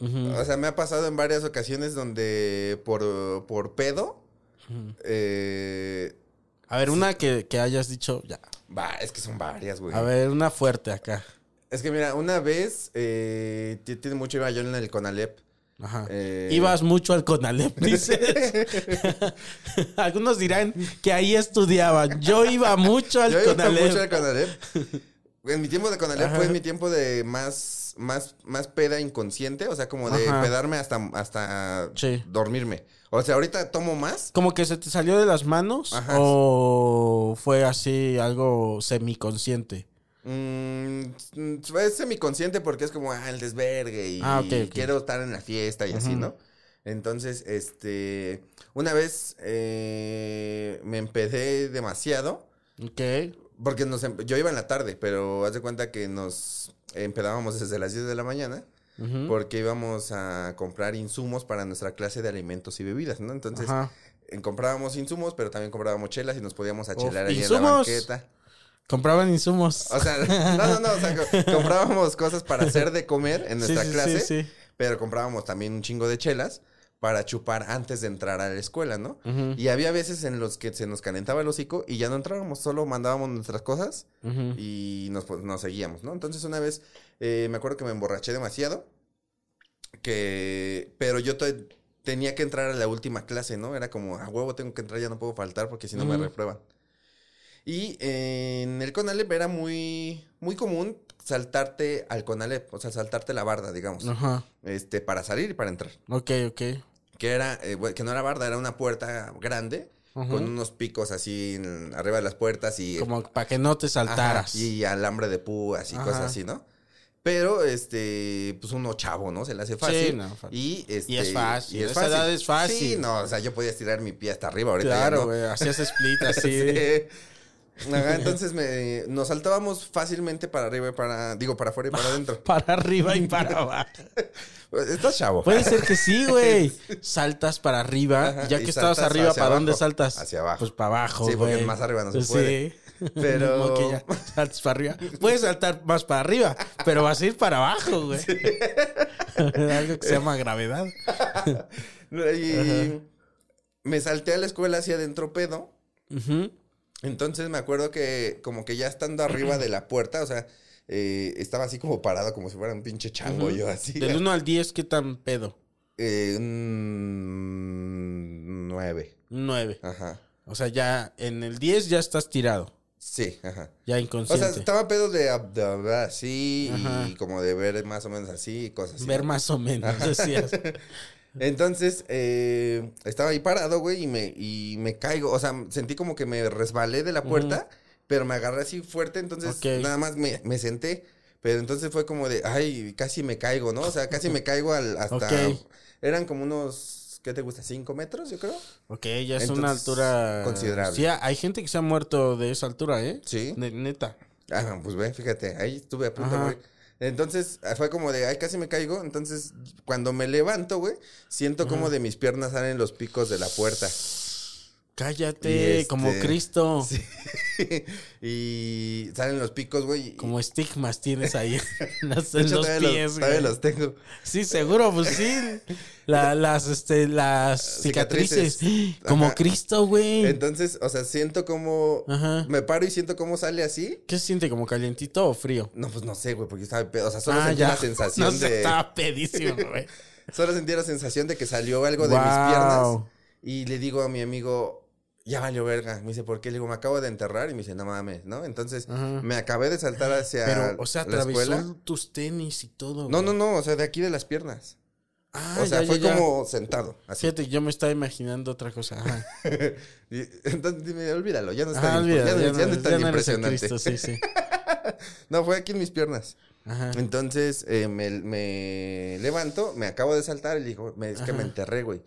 B: O sea, me ha pasado en varias ocasiones donde por, por pedo. eh,
A: A ver, una que, que hayas dicho, ya.
B: va, es que son varias, güey.
A: A ver, una fuerte acá.
B: Es que mira, una vez, eh, ti- tiene mucho iba yo en el Conalep.
A: Ajá.
B: Eh,
A: Ibas mucho al Conalep, dices. Algunos dirán que ahí estudiaban. Yo iba mucho al
B: Yo iba
A: Conalep.
B: mucho al Conalep. En mi tiempo de Conalep
A: Ajá.
B: fue mi tiempo de más, más, más peda inconsciente, o sea, como de
A: Ajá.
B: pedarme hasta, hasta
A: Sí.
B: dormirme. O sea, ahorita tomo más.
A: ¿Como que se te salió de las manos?
B: Ajá.
A: ¿O fue así algo semiconsciente?
B: Mm, es semiconsciente porque es como, ah, el desvergue y
A: Ah,
B: quiero estar en la fiesta y así. ¿no? Entonces, este, una vez eh, me empedé demasiado
A: Ok.
B: Porque nos, em- yo iba en la tarde, pero haz de cuenta que nos empedábamos desde las 10 de la mañana porque íbamos a comprar insumos para nuestra clase de alimentos y bebidas, ¿no? Entonces,
A: Ajá.
B: comprábamos insumos, pero también comprábamos chelas y nos podíamos achelar ahí en la banqueta.
A: Compraban insumos.
B: O sea, no, no, no, o sea, co- comprábamos cosas para hacer de comer en nuestra
A: sí,
B: clase,
A: sí.
B: pero comprábamos también un chingo de chelas para chupar antes de entrar a la escuela, ¿no? Y había veces en los que se nos calentaba el hocico y ya no entrábamos, solo mandábamos nuestras cosas y nos, pues, nos seguíamos, ¿no? Entonces una vez eh, me acuerdo que me emborraché demasiado, que, pero yo tenía que entrar a la última clase, ¿no? Era como, a huevo tengo que entrar, ya no puedo faltar porque si no me reprueban. Y eh, en el Conalep era muy, muy común saltarte al Conalep, o sea, saltarte la barda, digamos,
A: Ajá.
B: este, para salir y para entrar.
A: Ok, ok.
B: Que era, eh, que no era barda, era una puerta grande, con unos picos así en- arriba de las puertas y
A: Como para que no te
B: Ajá,
A: saltaras.
B: y alambre de púas y
A: Ajá.
B: cosas así, ¿no? Pero, este, pues uno chavo, ¿no? Se le hace fácil.
A: Sí, no, fácil.
B: Y, este,
A: Y es fácil,
B: y es
A: esa edad es fácil.
B: Sí, no, o sea, yo podía estirar mi pie hasta arriba ahorita.
A: Claro,
B: no.
A: güey. Hacías split así.
B: Sí. Ajá, entonces me, nos saltábamos fácilmente para arriba y para, digo, para afuera y para adentro.
A: Para arriba y para abajo.
B: Estás chavo.
A: Puede ser que sí, güey. Saltas para arriba.
B: Ajá,
A: ya que estabas arriba, ¿para dónde saltas?
B: Hacia abajo.
A: Pues para abajo,
B: Sí, porque más arriba no se
A: Sí.
B: puede. Pero-
A: Como que ya saltas para arriba. Puedes saltar más para arriba, pero vas a ir para abajo, güey. Algo que se llama gravedad.
B: Y me salté a la escuela hacia adentro pedo.
A: Ujú.
B: Entonces me acuerdo que como que ya estando arriba de la puerta, o sea, eh, estaba así como parado como si fuera un pinche chango yo así.
A: Del 1 al 10, ¿qué tan pedo?
B: Eh, un nueve.
A: Un 9.
B: Ajá.
A: O sea, ya en el 10 ya estás tirado.
B: Sí, ajá.
A: Ya
B: O
A: inconsciente.
B: sea, estaba pedo de, ab- de así
A: Ajá.
B: y como de ver más o menos así y cosas así.
A: Ver más o menos, decías.
B: Entonces, eh, estaba ahí parado, güey, y me, y me caigo. O sea, sentí como que me resbalé de la puerta, pero me agarré así fuerte, entonces nada más me, me senté. Pero entonces fue como de, ay, casi me caigo, ¿no? O sea, casi me caigo al, hasta...
A: Ok.
B: Eran como unos, ¿qué te gusta? ¿Cinco metros, yo creo?
A: Ok, ya es
B: Entonces,
A: una altura
B: considerable.
A: Sí, hay gente que se ha muerto de esa altura, ¿eh?
B: Sí.
A: Ne- neta.
B: Ah, pues ve, fíjate, ahí estuve a punto de morir. Entonces ah, fue como de, ay, casi me caigo. Entonces, cuando me levanto, güey, siento como de mis piernas salen los picos de la puerta.
A: Cállate, como
B: este-
A: Cristo.
B: Sí. y salen los picos, güey.
A: Como estigmas tienes ahí en los, en
B: hecho,
A: los pies,
B: los, todavía
A: güey.
B: los tengo.
A: Sí, seguro, pues sí. La- las, este, las cicatrices.
B: Cicatrices.
A: Como
B: Ajá.
A: Cristo, güey.
B: Entonces, o sea, siento como...
A: Ajá.
B: Me paro y siento cómo sale así.
A: ¿Qué se siente? ¿Como calientito o frío?
B: No, pues no sé, güey, porque estaba pedo. O sea, solo
A: Ah,
B: sentí la sensación
A: No
B: de...
A: estaba pedísimo, güey.
B: Solo sentí la sensación de que salió algo de mis piernas. Y le digo a mi amigo, ya valió verga. Me dice, ¿por qué? Le digo, me acabo de enterrar. Y me dice, no mames, ¿no? Entonces,
A: Ajá.
B: me acabé de saltar hacia
A: Pero, o sea,
B: la escuela.
A: tus tenis y todo.
B: No,
A: güey.
B: no, no, o sea, de aquí de las piernas.
A: Ah,
B: o sea,
A: ya,
B: fue
A: ya, ya.
B: como sentado, así.
A: Fíjate, yo me estaba imaginando otra cosa. Ajá.
B: Y- entonces, dime, olvídalo, ya no está
A: Ajá,
B: bien,
A: olvídalo,
B: ya, no-
A: no-
B: no es tan impresionante.
A: Cristo, sí, sí.
B: no, fue aquí en mis piernas.
A: Ajá.
B: Entonces eh, me, me levanto, me acabo de saltar y le digo, me, es que me enterré, güey.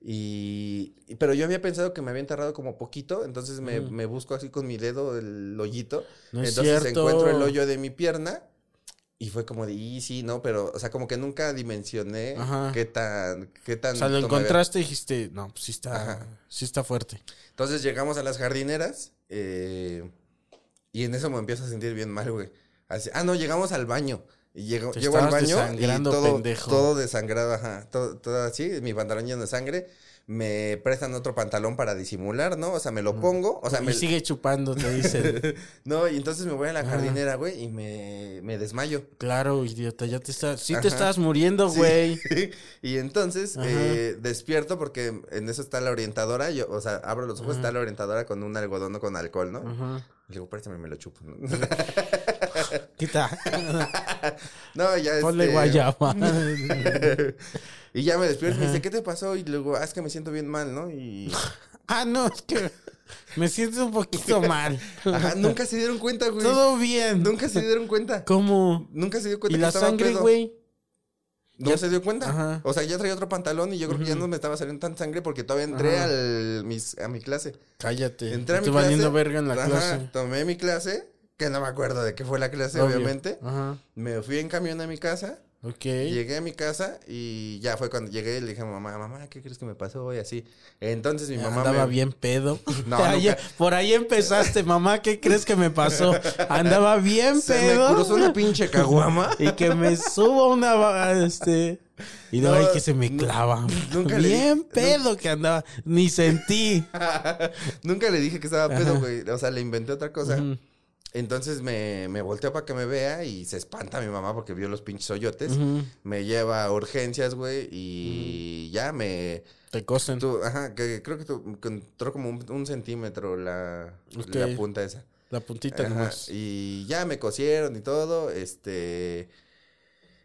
B: Y, pero yo había pensado que me había enterrado como poquito, entonces me, me busco así con mi dedo el hoyito.
A: No es
B: entonces
A: cierto.
B: encuentro el hoyo de mi pierna y fue como de, y sí, no, pero, o sea, como que nunca dimensioné
A: Ajá.
B: qué tan, qué tan.
A: O sea, lo encontraste y dijiste, no, pues sí está,
B: Ajá.
A: sí está fuerte.
B: Entonces llegamos a las jardineras eh, y en eso me empiezo a sentir bien mal, güey. Así- ah, no, llegamos al baño. Y llego, llego al baño y todo,
A: pendejo.
B: todo desangrado, ajá. Todo, todo así, mi pantalón lleno de sangre. Me prestan otro pantalón para disimular, ¿no? O sea, me lo pongo. O sea,
A: y
B: me.
A: sigue chupando, te dicen.
B: No, y entonces me voy a la jardinera, güey, y me, me desmayo.
A: claro, idiota, ya te estás... Sí
B: Ajá.
A: te estabas muriendo,
B: Sí.
A: le
B: y entonces eh, despierto porque en eso está la orientadora. Yo, o sea, abro los ojos,
A: Ajá.
B: está la orientadora con un algodón con alcohol, ¿no?
A: Ajá.
B: Le digo, préstame, me lo chupo. ¿no?
A: Quita.
B: No, ya
A: Ponle
B: este,
A: guayaba.
B: y ya me despierto y me dice, ¿qué te pasó? Y luego, ah, es que me siento bien mal, ¿no? Y.
A: ah, no, es que me siento un poquito mal.
B: Ajá, nunca se dieron cuenta, güey.
A: Todo bien.
B: Nunca se dieron cuenta.
A: ¿Cómo?
B: Nunca se dio cuenta
A: ¿Y
B: que
A: la
B: estaba
A: sangre,
B: pedo.
A: güey?
B: No
A: Ya-
B: se dio cuenta.
A: Ajá.
B: O sea, ya traía otro pantalón y yo creo que ya no me estaba saliendo tan sangre porque todavía entré al, mis, a mi clase.
A: Cállate.
B: Entré a mi
A: Estoy
B: clase.
A: verga en la
B: ajá,
A: clase.
B: Tomé mi clase, que no me acuerdo de qué fue la clase,
A: Obvio.
B: obviamente.
A: Ajá.
B: Me fui en camión a mi casa.
A: Ok.
B: Llegué a mi casa y ya fue cuando llegué y le dije a mi mamá, mamá, ¿qué crees que me pasó? Y así. Entonces mi mamá
A: Andaba
B: me...
A: bien pedo.
B: No, nunca.
A: por ahí empezaste, mamá. ¿Qué crees que me pasó? Andaba bien
B: Se
A: pedo.
B: me cruzó una pinche caguama.
A: Y que me subo una. Este. Y luego
B: No,
A: ahí que se me clava.
B: nunca le
A: bien pedo que andaba. Ni sentí.
B: Nunca le dije que estaba pedo, güey. O sea, le inventé otra cosa.
A: Ujú.
B: Entonces me, me volteó para que me vea y se espanta mi mamá porque vio los pinches hoyotes.
A: Ujú.
B: Me lleva a urgencias, güey, y ya me...
A: Te cosen.
B: tu- ajá, que creo que, tu- que entró como un, un centímetro la,
A: Ok.
B: la punta esa.
A: La puntita
B: Ajá,
A: nomás.
B: y ya me cosieron y todo, este...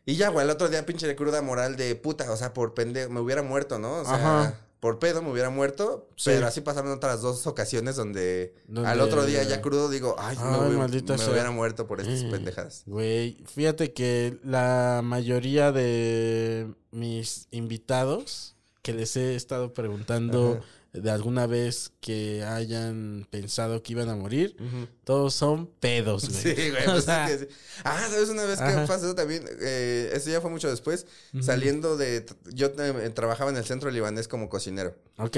B: Y ya, güey, el otro día pinche de cruda moral de puta, o sea, por pendejo, me hubiera muerto, ¿no? O sea,
A: Ajá.
B: Por pedo me hubiera muerto,
A: Sí.
B: pero así pasaron otras dos ocasiones donde,
A: Donde-
B: al otro día ya crudo digo, ay,
A: Ay,
B: me, hubiera- me hubiera muerto por estas
A: Eh,
B: pendejadas.
A: Güey, fíjate que la mayoría de mis invitados que les he estado preguntando de alguna vez que hayan pensado que iban a morir, todos son pedos, güey.
B: Sí, güey. Pues es que sí. Ah, ¿sabes una vez que
A: Ajá.
B: pasó también? Eh, eso ya fue mucho después. Saliendo de... Yo eh, trabajaba en el centro libanés como cocinero.
A: Ok.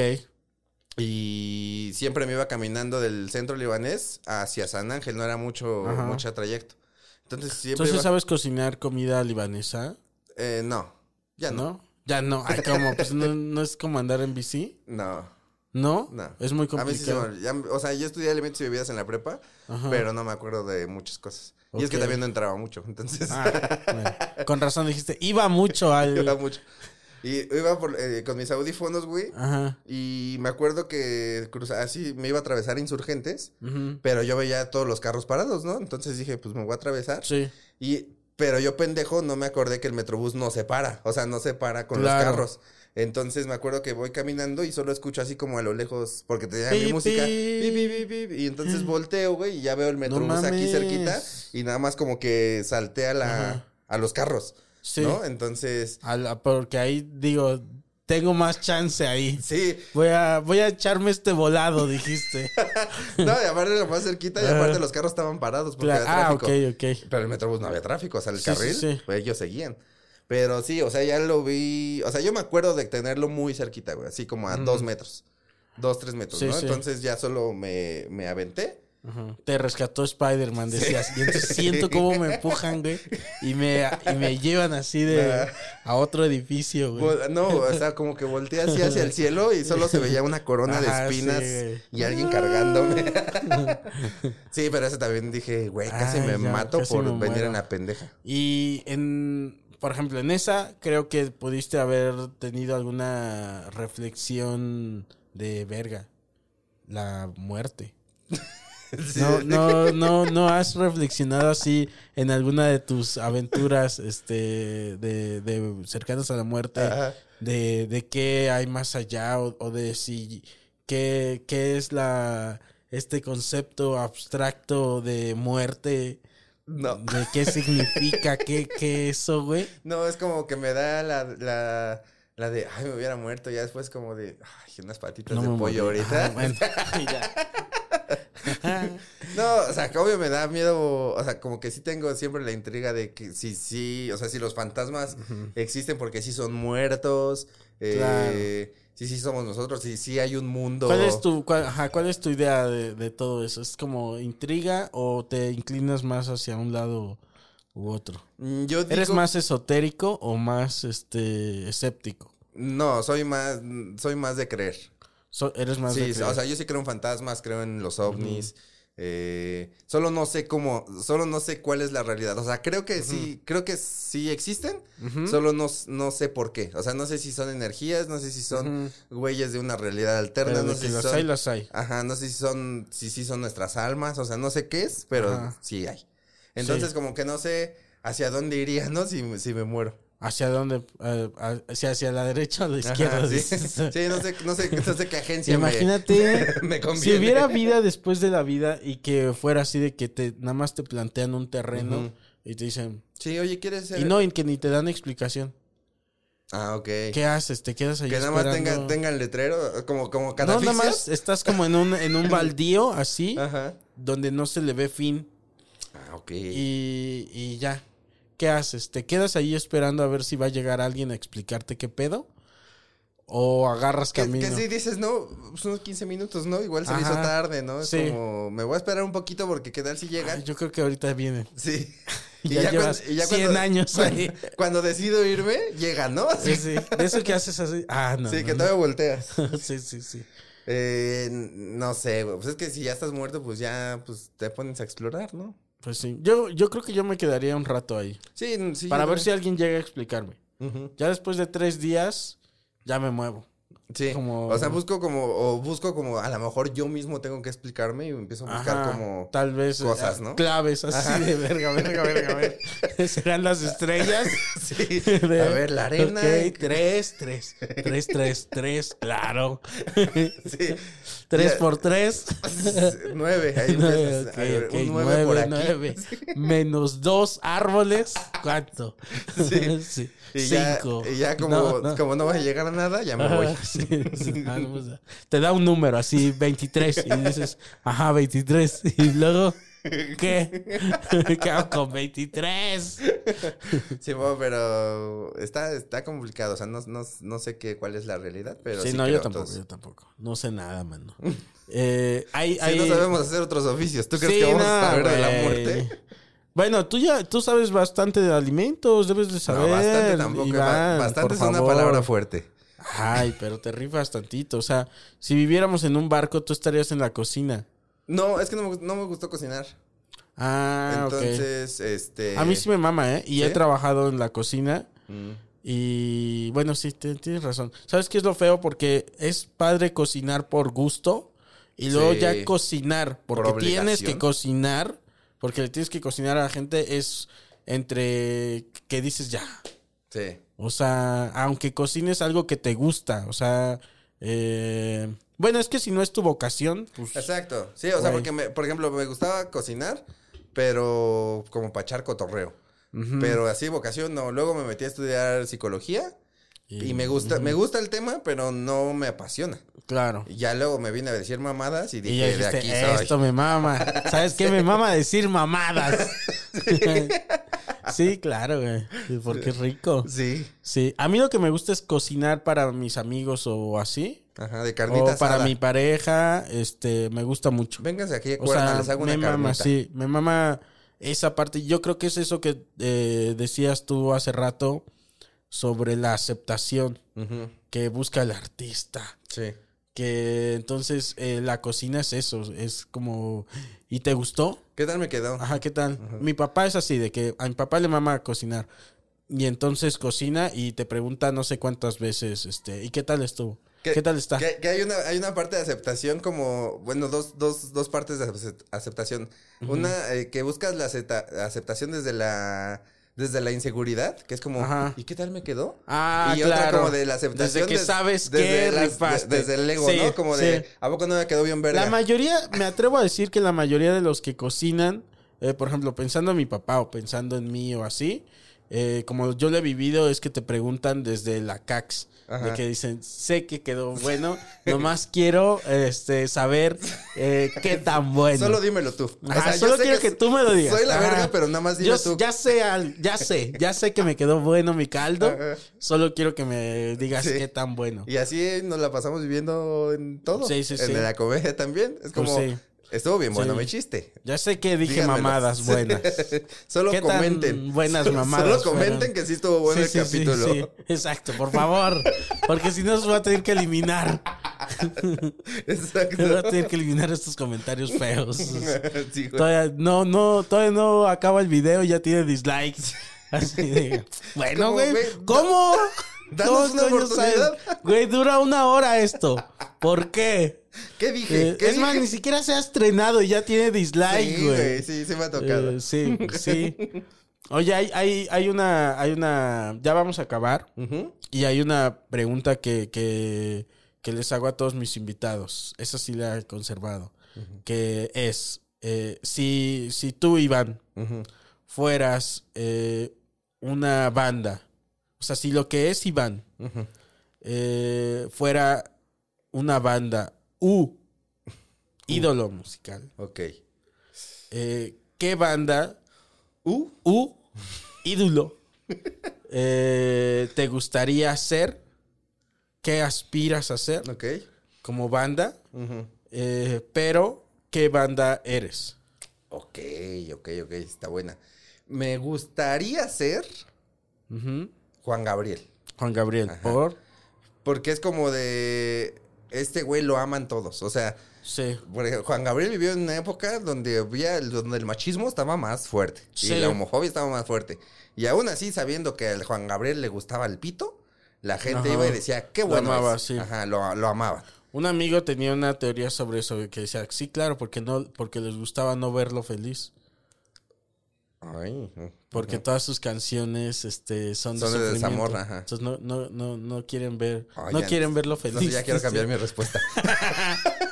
B: Y siempre me iba caminando del centro libanés hacia San Ángel. No era mucho,
A: Ajá.
B: mucho trayecto. Entonces siempre
A: Entonces,
B: iba-
A: ¿sabes cocinar comida libanesa?
B: Eh, no. Ya no.
A: ¿No? Ya no. Ay, ¿cómo? Pues no, no es como andar en bici.
B: No.
A: ¿No?
B: No.
A: Es muy
B: A mí sí se
A: complicado.
B: me- ya- o sea, yo estudié alimentos y bebidas en la prepa,
A: Ajá.
B: pero no me acuerdo de muchas cosas. Y es que también no entraba mucho, entonces
A: Ah, bueno. Con razón dijiste, iba mucho al...
B: iba mucho. Y iba por- eh, con mis audífonos, güey,
A: Ajá.
B: y me acuerdo que cruzaba así, me iba a atravesar insurgentes, pero yo veía todos los carros parados, ¿no? Entonces dije, pues me voy a atravesar.
A: Sí.
B: Y, pero yo pendejo no me acordé que el metrobús no se para, o sea, no se para con
A: Claro.
B: los carros. Entonces me acuerdo que voy caminando y solo escucho así como a lo lejos, porque tenía mi música.
A: pi.
B: pi, y entonces volteo, güey, y ya veo el metrobús aquí cerquita y nada más como que salté a la
A: Ajá.
B: a los carros,
A: Sí.
B: ¿no? Entonces,
A: A la- porque ahí digo, tengo más chance ahí.
B: sí,
A: Voy a, voy a echarme este volado, dijiste.
B: no, y aparte lo más cerquita y aparte los carros estaban parados porque
A: Claro.
B: había
A: Ah,
B: tráfico.
A: ok, ok.
B: Pero el metrobús no había tráfico, o sea, el
A: Sí, sí,
B: carril,
A: sí.
B: pues ellos seguían. Pero sí, o sea, ya lo vi, o sea, yo me acuerdo de tenerlo muy cerquita, güey, así como a dos metros, dos, tres metros,
A: Sí,
B: ¿no?
A: sí.
B: Entonces ya solo me, me aventé.
A: Ajá. Te rescató Spider-Man, decías. Y entonces siento cómo me empujan, güey. Y me, y me llevan así de a otro edificio, güey.
B: No, o sea, como que volteé así hacia el cielo y solo se veía una corona
A: Ajá,
B: de espinas
A: sí,
B: y alguien cargándome. sí, pero ese también dije, güey, casi
A: Ay,
B: me
A: ya,
B: mato
A: casi
B: por
A: me
B: venir en la pendeja.
A: Y en, por ejemplo, en esa creo que pudiste haber tenido alguna reflexión de verga. la muerte. No, no, no, no has reflexionado así en alguna de tus aventuras, este, de, de cercanas a la muerte,
B: Ajá.
A: de, de qué hay más allá o, o de si qué, qué es la este concepto abstracto de muerte,
B: No.
A: de qué significa, qué, qué eso, güey.
B: No, es como que me da la, la, la de, ay, me hubiera muerto. Ya después como de, ay, unas patitas
A: No
B: de pollo
A: morí.
B: ahorita.
A: Ah, bueno.
B: No, o sea, que obvio me da miedo, o sea, como que sí tengo siempre la intriga de que sí, sí, o sea, si los fantasmas existen porque sí son muertos, eh, sí, sí somos nosotros, sí, sí hay un mundo.
A: ¿Cuál es tu, cuál, ajá, cuál es tu idea de, de todo eso? ¿Es como intriga o te inclinas más hacia un lado u otro?
B: Mm, Yo digo,
A: ¿Eres más esotérico o más este escéptico?
B: No, soy más, soy más de creer.
A: So- eres más de
B: Sí,
A: creer.
B: o sea, yo sí creo en fantasmas, creo en los ovnis. Eh, solo no sé cómo, solo no sé cuál es la realidad. O sea, creo que sí, creo que sí existen, solo no, no sé por qué. O sea, no sé si son energías, no sé si son güeyes de una realidad alterna,
A: Pero
B: no sé si
A: las
B: son.
A: hay, las hay.
B: Ajá, no sé si son, si sí son nuestras almas, o sea, no sé qué es, pero
A: Ajá.
B: sí hay. Entonces,
A: Sí.
B: como que no sé hacia dónde iría, ¿no? Si, si me muero.
A: ¿Hacia dónde? Hacia, hacia la derecha o la izquierda.
B: Ajá, sí. no sé, no sé, no sé qué agencia
A: Imagínate
B: me
A: si hubiera vida después de la vida y que fuera así de que te nada más te plantean un terreno y te dicen
B: Sí, oye, ¿quieres ser?
A: y no y que ni te dan explicación.
B: Ah, ok.
A: ¿Qué haces? ¿Te quedas ahí
B: Que nada más
A: esperando?
B: tengan, tengan letrero, como, como
A: No,
B: catafixias.
A: nada más estás como en un en un baldío así
B: Ajá.
A: donde no se le ve fin
B: Ah, ok.
A: y, y ya. ¿Qué haces? ¿Te quedas ahí esperando a ver si va a llegar alguien a explicarte qué pedo? ¿O agarras
B: Que,
A: camino?
B: que sí dices, no, pues unos 15 minutos, ¿no? Igual se me hizo
A: Ajá.
B: tarde, ¿no? Es
A: Sí.
B: como, me voy a esperar un poquito porque qué tal si llega.
A: Ay, yo creo que ahorita viene.
B: Sí.
A: Ya llevas 100 años
B: cuando,
A: ahí.
B: cuando decido irme, llega, ¿no?
A: Sí, sí. De eso que haces así. Ah, no.
B: Sí,
A: no,
B: que
A: no.
B: todavía volteas.
A: sí, sí, sí.
B: Eh, no sé, güey. Pues es que si ya estás muerto, pues ya pues te pones a explorar, ¿no?
A: Pues sí. Yo, yo creo que yo me quedaría un rato ahí.
B: Sí, sí.
A: para ver si alguien llega a explicarme. Ya después de tres días, ya me muevo.
B: Sí.
A: Como-
B: O sea, busco como, o busco como, a lo mejor yo mismo tengo que explicarme y empiezo a buscar
A: Ajá,
B: como.
A: tal vez
B: cosas,
A: eh,
B: ¿no?
A: claves así
B: Ajá.
A: de verga, verga, verga, verga. Serán las estrellas.
B: Sí.
A: De-
B: A ver, la arena.
A: Ok, tres, tres, tres, tres, tres, claro.
B: Sí.
A: Tres
B: Ya.
A: por tres.
B: Nueve. Ahí
A: Nueve,
B: ver, un nueve, por aquí.
A: nueve. Menos dos árboles. ¿Cuánto?
B: Sí. Y ya,
A: Cinco.
B: y ya como,
A: No, no.
B: como no vas a llegar a nada, ya me voy.
A: Sí, sí. Ah, no, sea, te da un número así, 23, y dices, ajá, 23. Y luego, ¿qué? ¿Qué hago con 23?
B: Sí, bueno, pero está, está complicado. O sea, no, no, no sé qué, cuál es la realidad, pero
A: Sí,
B: sí,
A: no, yo tampoco,
B: entonces.
A: yo tampoco. No sé nada, mano. Eh, hay,
B: Sí,
A: hay...
B: no sabemos hacer otros oficios. ¿Tú crees
A: Sí,
B: que vamos
A: no,
B: a saber de la muerte?
A: Bueno, tú ya, tú sabes bastante de alimentos, debes de saber.
B: No, bastante tampoco.
A: Iván,
B: bastante es una palabra fuerte.
A: Ay, pero te rifas tantito. O sea, si viviéramos en un barco, tú estarías en la cocina.
B: No, es que no me, no me gustó cocinar.
A: Ah.
B: Entonces, este.
A: A mí sí me mama, ¿eh? Y he trabajado en la cocina.
B: Mm.
A: Y bueno, sí, tienes razón. ¿Sabes qué es lo feo? Porque es padre cocinar por gusto. Y luego
B: Sí.
A: ya cocinar, porque
B: Por
A: tienes que cocinar, porque le tienes que cocinar a la gente, es entre que dices ya.
B: Sí.
A: O sea, aunque cocines algo que te gusta, o sea, eh, bueno, es que si no es tu vocación, pues...
B: Exacto. Sí, o sea, porque, me- por ejemplo, me gustaba cocinar, pero como para echar cotorreo.
A: ujú.
B: Pero así, vocación, no. Luego me metí a estudiar psicología. Y, me gusta, me gusta el tema, pero no me apasiona.
A: Claro.
B: Y ya luego me vine a decir mamadas y
A: Y
B: dije,
A: ya
B: de
A: dijiste,
B: aquí soy.
A: esto me mama. ¿Sabes qué? Me mama decir mamadas. sí, claro, güey. Porque es rico.
B: Sí.
A: Sí. A mí lo que me gusta es cocinar para mis amigos o así.
B: Ajá, de carnita
A: O para
B: asada.
A: mi pareja, este, me gusta mucho.
B: Vénganse aquí
A: O sea,
B: les hago una
A: me mama, sí. Me mama esa parte. Yo creo que es eso que eh, decías tú hace rato sobre la aceptación que busca el artista.
B: Sí.
A: Que entonces eh, la cocina es eso, es como... ¿Y te gustó?
B: ¿Qué tal me quedó?
A: Ajá, ¿qué tal? Mi papá es así, de que a mi papá le mama cocinar. Y entonces cocina y te pregunta no sé cuántas veces, este, ¿y qué tal estuvo?
B: Que-
A: ¿Qué tal está?
B: Que, que hay, una, hay una parte de aceptación como, bueno, dos, dos, dos partes de acep- aceptación. Una eh, que buscas la acepta- aceptación desde la, desde la inseguridad, que es como,
A: Ajá.
B: ¿y qué tal me quedó?
A: Ah,
B: y otra
A: claro.
B: como de la aceptación.
A: Desde que
B: des-
A: sabes
B: desde
A: que
B: las- de- desde el ego,
A: Sí,
B: ¿no? Como de,
A: sí.
B: ¿a poco no me quedó bien verga?
A: La mayoría, me atrevo a decir que la mayoría de los que cocinan, eh, por ejemplo, pensando en mi papá o pensando en mí o así, eh, como yo lo he vivido, es que te preguntan desde la CAX. De que dicen, sé que quedó bueno, nomás quiero este, saber eh, qué tan bueno.
B: Solo dímelo tú. O sea,
A: solo quiero que, tú me lo digas.
B: Soy la
A: Ajá.
B: verga, pero nada más dime
A: Yo
B: tú.
A: ya sé, al- ya sé, ya sé que me quedó bueno mi caldo. Solo quiero que me digas
B: Sí.
A: qué tan bueno.
B: Y así nos la pasamos viviendo en todo.
A: Sí, sí,
B: en la comedia también. Es como,
A: Pues sí.
B: Estuvo bien bueno
A: Sí.
B: mi chiste.
A: Ya sé que dije
B: Díganmelo.
A: mamadas buenas.
B: Solo
A: ¿Qué tan
B: comenten.
A: buenas mamadas
B: Solo comenten
A: fueron?
B: que sí estuvo bueno
A: Sí,
B: el
A: sí,
B: capítulo.
A: Exacto, por favor. Porque si no, os voy a tener que eliminar.
B: Exacto.
A: Voy a tener que eliminar estos comentarios feos. Todavía no, no, todavía no acaba el video y ya tiene dislikes. Así de. Bueno, güey. ¿Cómo?
B: danos
A: ¿Cómo
B: una oportunidad.
A: Güey, dura una hora esto. ¿Por qué?
B: ¿Qué dije?
A: Eh,
B: ¿Qué
A: es más, ni siquiera se ha estrenado y ya tiene dislike,
B: Sí,
A: güey.
B: sí, sí me ha tocado.
A: Eh, sí, sí. Oye, hay, hay, hay una, hay una, ya vamos a acabar. Y hay una pregunta que, que, que les hago a todos mis invitados. Esa sí la he conservado. Que es, eh, si, si tú, Iván, fueras eh, una banda, o sea, si lo que es Iván eh, fuera una banda u ídolo musical,
B: Ok.
A: eh, ¿qué banda
B: Uh,
A: u ídolo eh, te gustaría ser? ¿Qué aspiras a ser
B: ok.
A: como banda? Eh, pero, ¿qué banda eres?
B: Ok, ok, ok, está buena. Me gustaría ser. Juan Gabriel.
A: Juan Gabriel,
B: Ajá.
A: por.
B: Porque es como de. Este güey lo aman todos. O sea,
A: Sí.
B: Juan Gabriel vivió en una época donde había, donde el machismo estaba más fuerte.
A: Sí.
B: Y la homofobia estaba más fuerte. Y aún así, sabiendo que al Juan Gabriel le gustaba el pito, la gente
A: Ajá.
B: iba y decía, qué
A: Lo
B: bueno.
A: amaba,
B: es".
A: sí.
B: Ajá, lo, lo amaba.
A: Un amigo tenía una teoría sobre eso, que decía, sí, claro, porque no, porque les gustaba no verlo feliz.
B: Ay,
A: Porque todas sus canciones este, son de
B: Son de desamor, ajá.
A: Entonces no, no, no, no quieren ver, no quieren verlo feliz.
B: No, ya quiero cambiar mi respuesta.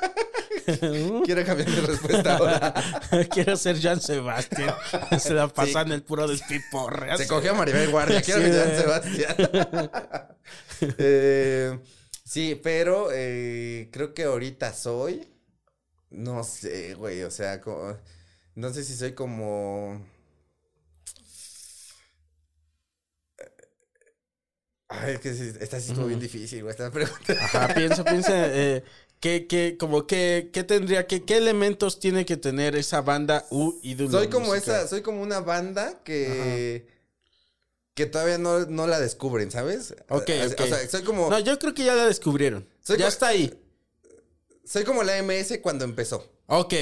B: quiero cambiar mi respuesta ahora.
A: quiero ser Joan Sebastián. Se la pasan el puro despiporre.
B: Se cogió a Maribel Guardia. Quiero
A: Sí,
B: que
A: güey.
B: Sebastián. Eh, sí, pero eh, creo que ahorita soy. No sé, güey. O sea, como- no sé si soy como. Ay, es que esta sí estuvo bien difícil, güey. Esta pregunta.
A: Ajá, piensa, piensa, eh, ¿qué, qué, como qué, qué tendría, que, qué elementos tiene que tener esa banda U ídolo
B: Soy como
A: musical?
B: esa, soy como una banda que. Que todavía no, no la descubren, ¿sabes?
A: Ok,
B: o,
A: ok.
B: o sea, soy como.
A: No, yo creo que ya la descubrieron.
B: Soy
A: ya está ahí.
B: Soy como la MS cuando empezó.
A: Ok.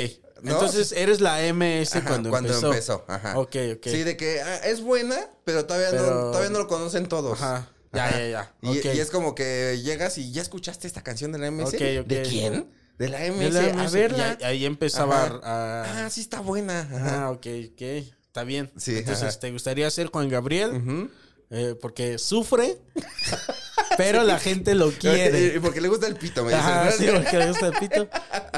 B: ¿No?
A: Entonces eres la MS
B: Ajá,
A: cuando,
B: cuando
A: empezó.
B: empezó, ajá.
A: Ok, ok.
B: Sí, de que ah, es buena, pero todavía,
A: Pero-
B: No, todavía no lo conocen todos.
A: Ajá. Ya,
B: Ajá.
A: ya, ya.
B: Y, es como que llegas y ya escuchaste esta canción de la MS. ¿De quién? De la MS.
A: De la
B: A
A: MS,
B: verla.
A: y ahí- empezaba
B: Ajá.
A: a...
B: Ah, sí está buena. Ajá.
A: Ah, ok, ok. Está bien.
B: Sí,
A: Entonces. ¿te gustaría ser Juan Gabriel? Eh, porque sufre, pero la gente lo quiere.
B: Porque le gusta el pito, me.
A: Ajá,
B: ¿verdad?
A: sí, porque le gusta el pito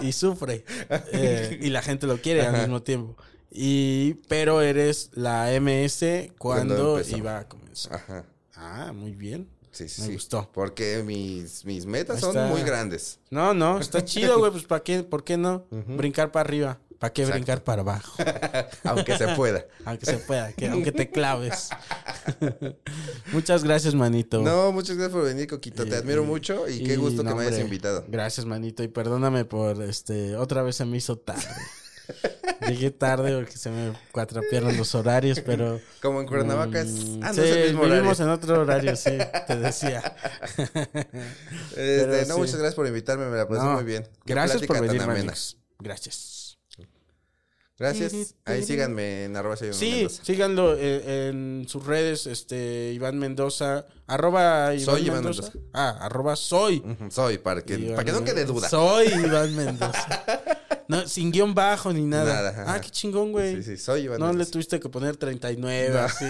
A: y sufre. Eh, y la gente lo quiere al mismo tiempo. Y, pero eres la MS cuando,
B: Cuando
A: iba a comenzar.
B: Ajá.
A: Ah, muy bien.
B: Sí, sí,
A: Me
B: sí.
A: gustó.
B: Porque mis, mis metas son muy grandes.
A: No, no, está chido, güey. Pues, ¿para qué? ¿Por qué no? Brincar para arriba. ¿Para qué
B: Exacto.
A: brincar para abajo?
B: Aunque se pueda.
A: Aunque se pueda, que, aunque te claves. Muchas gracias, manito.
B: No, muchas gracias por venir, Coquito. Te
A: Y-
B: admiro mucho y, qué gusto que me hayas
A: hombre,
B: invitado.
A: Gracias, manito. Y perdóname por este. Otra vez se me hizo tarde. Llegué tarde porque se me cuatrapearon los horarios, pero.
B: Como en Cuernavaca es.
A: mm,
B: Ah, no
A: sí,
B: es el mismo
A: vivimos
B: horario.
A: en otro horario, sí, te decía.
B: Este, no,
A: sí.
B: muchas gracias por invitarme, me la pasé
A: No,
B: muy bien.
A: Gracias por venir. Manix. Gracias.
B: Gracias. Ahí síganme en arroba Iván
A: Sí,
B: Mendoza.
A: síganlo en sus redes, este, Iván Mendoza, arroba Iván
B: Soy Iván
A: Mendoza.
B: Mendoza.
A: Ah, arroba soy.
B: Soy, para que,
A: Iván
B: para que no quede duda.
A: Soy Iván Mendoza. No, sin guion bajo ni nada.
B: Nada,
A: ah, qué chingón, güey.
B: Sí, sí, soy Iván
A: No le tuviste que poner 39
B: No.
A: así.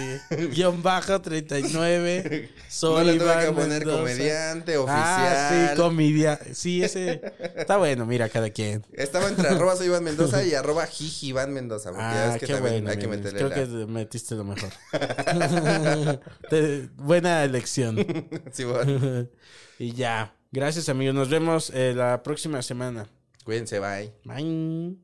A: guion bajo 39. Soy
B: no le tuve
A: Iván
B: que poner
A: Mendoza.
B: comediante, oficial.
A: Ah, sí, comedia. Sí, ese. Está bueno, mira, cada quien.
B: Estaba entre arroba soy Iván Mendoza y arroba jiji Iván Mendoza. Porque ya
A: Ah,
B: ves que
A: qué
B: también
A: bueno.
B: hay que meterle
A: Creo
B: la...
A: que metiste lo mejor. Te- buena elección.
B: Sí, bueno.
A: y ya. Gracias, amigos. Nos vemos eh, la próxima semana.
B: Cuídense, bye.
A: Bye.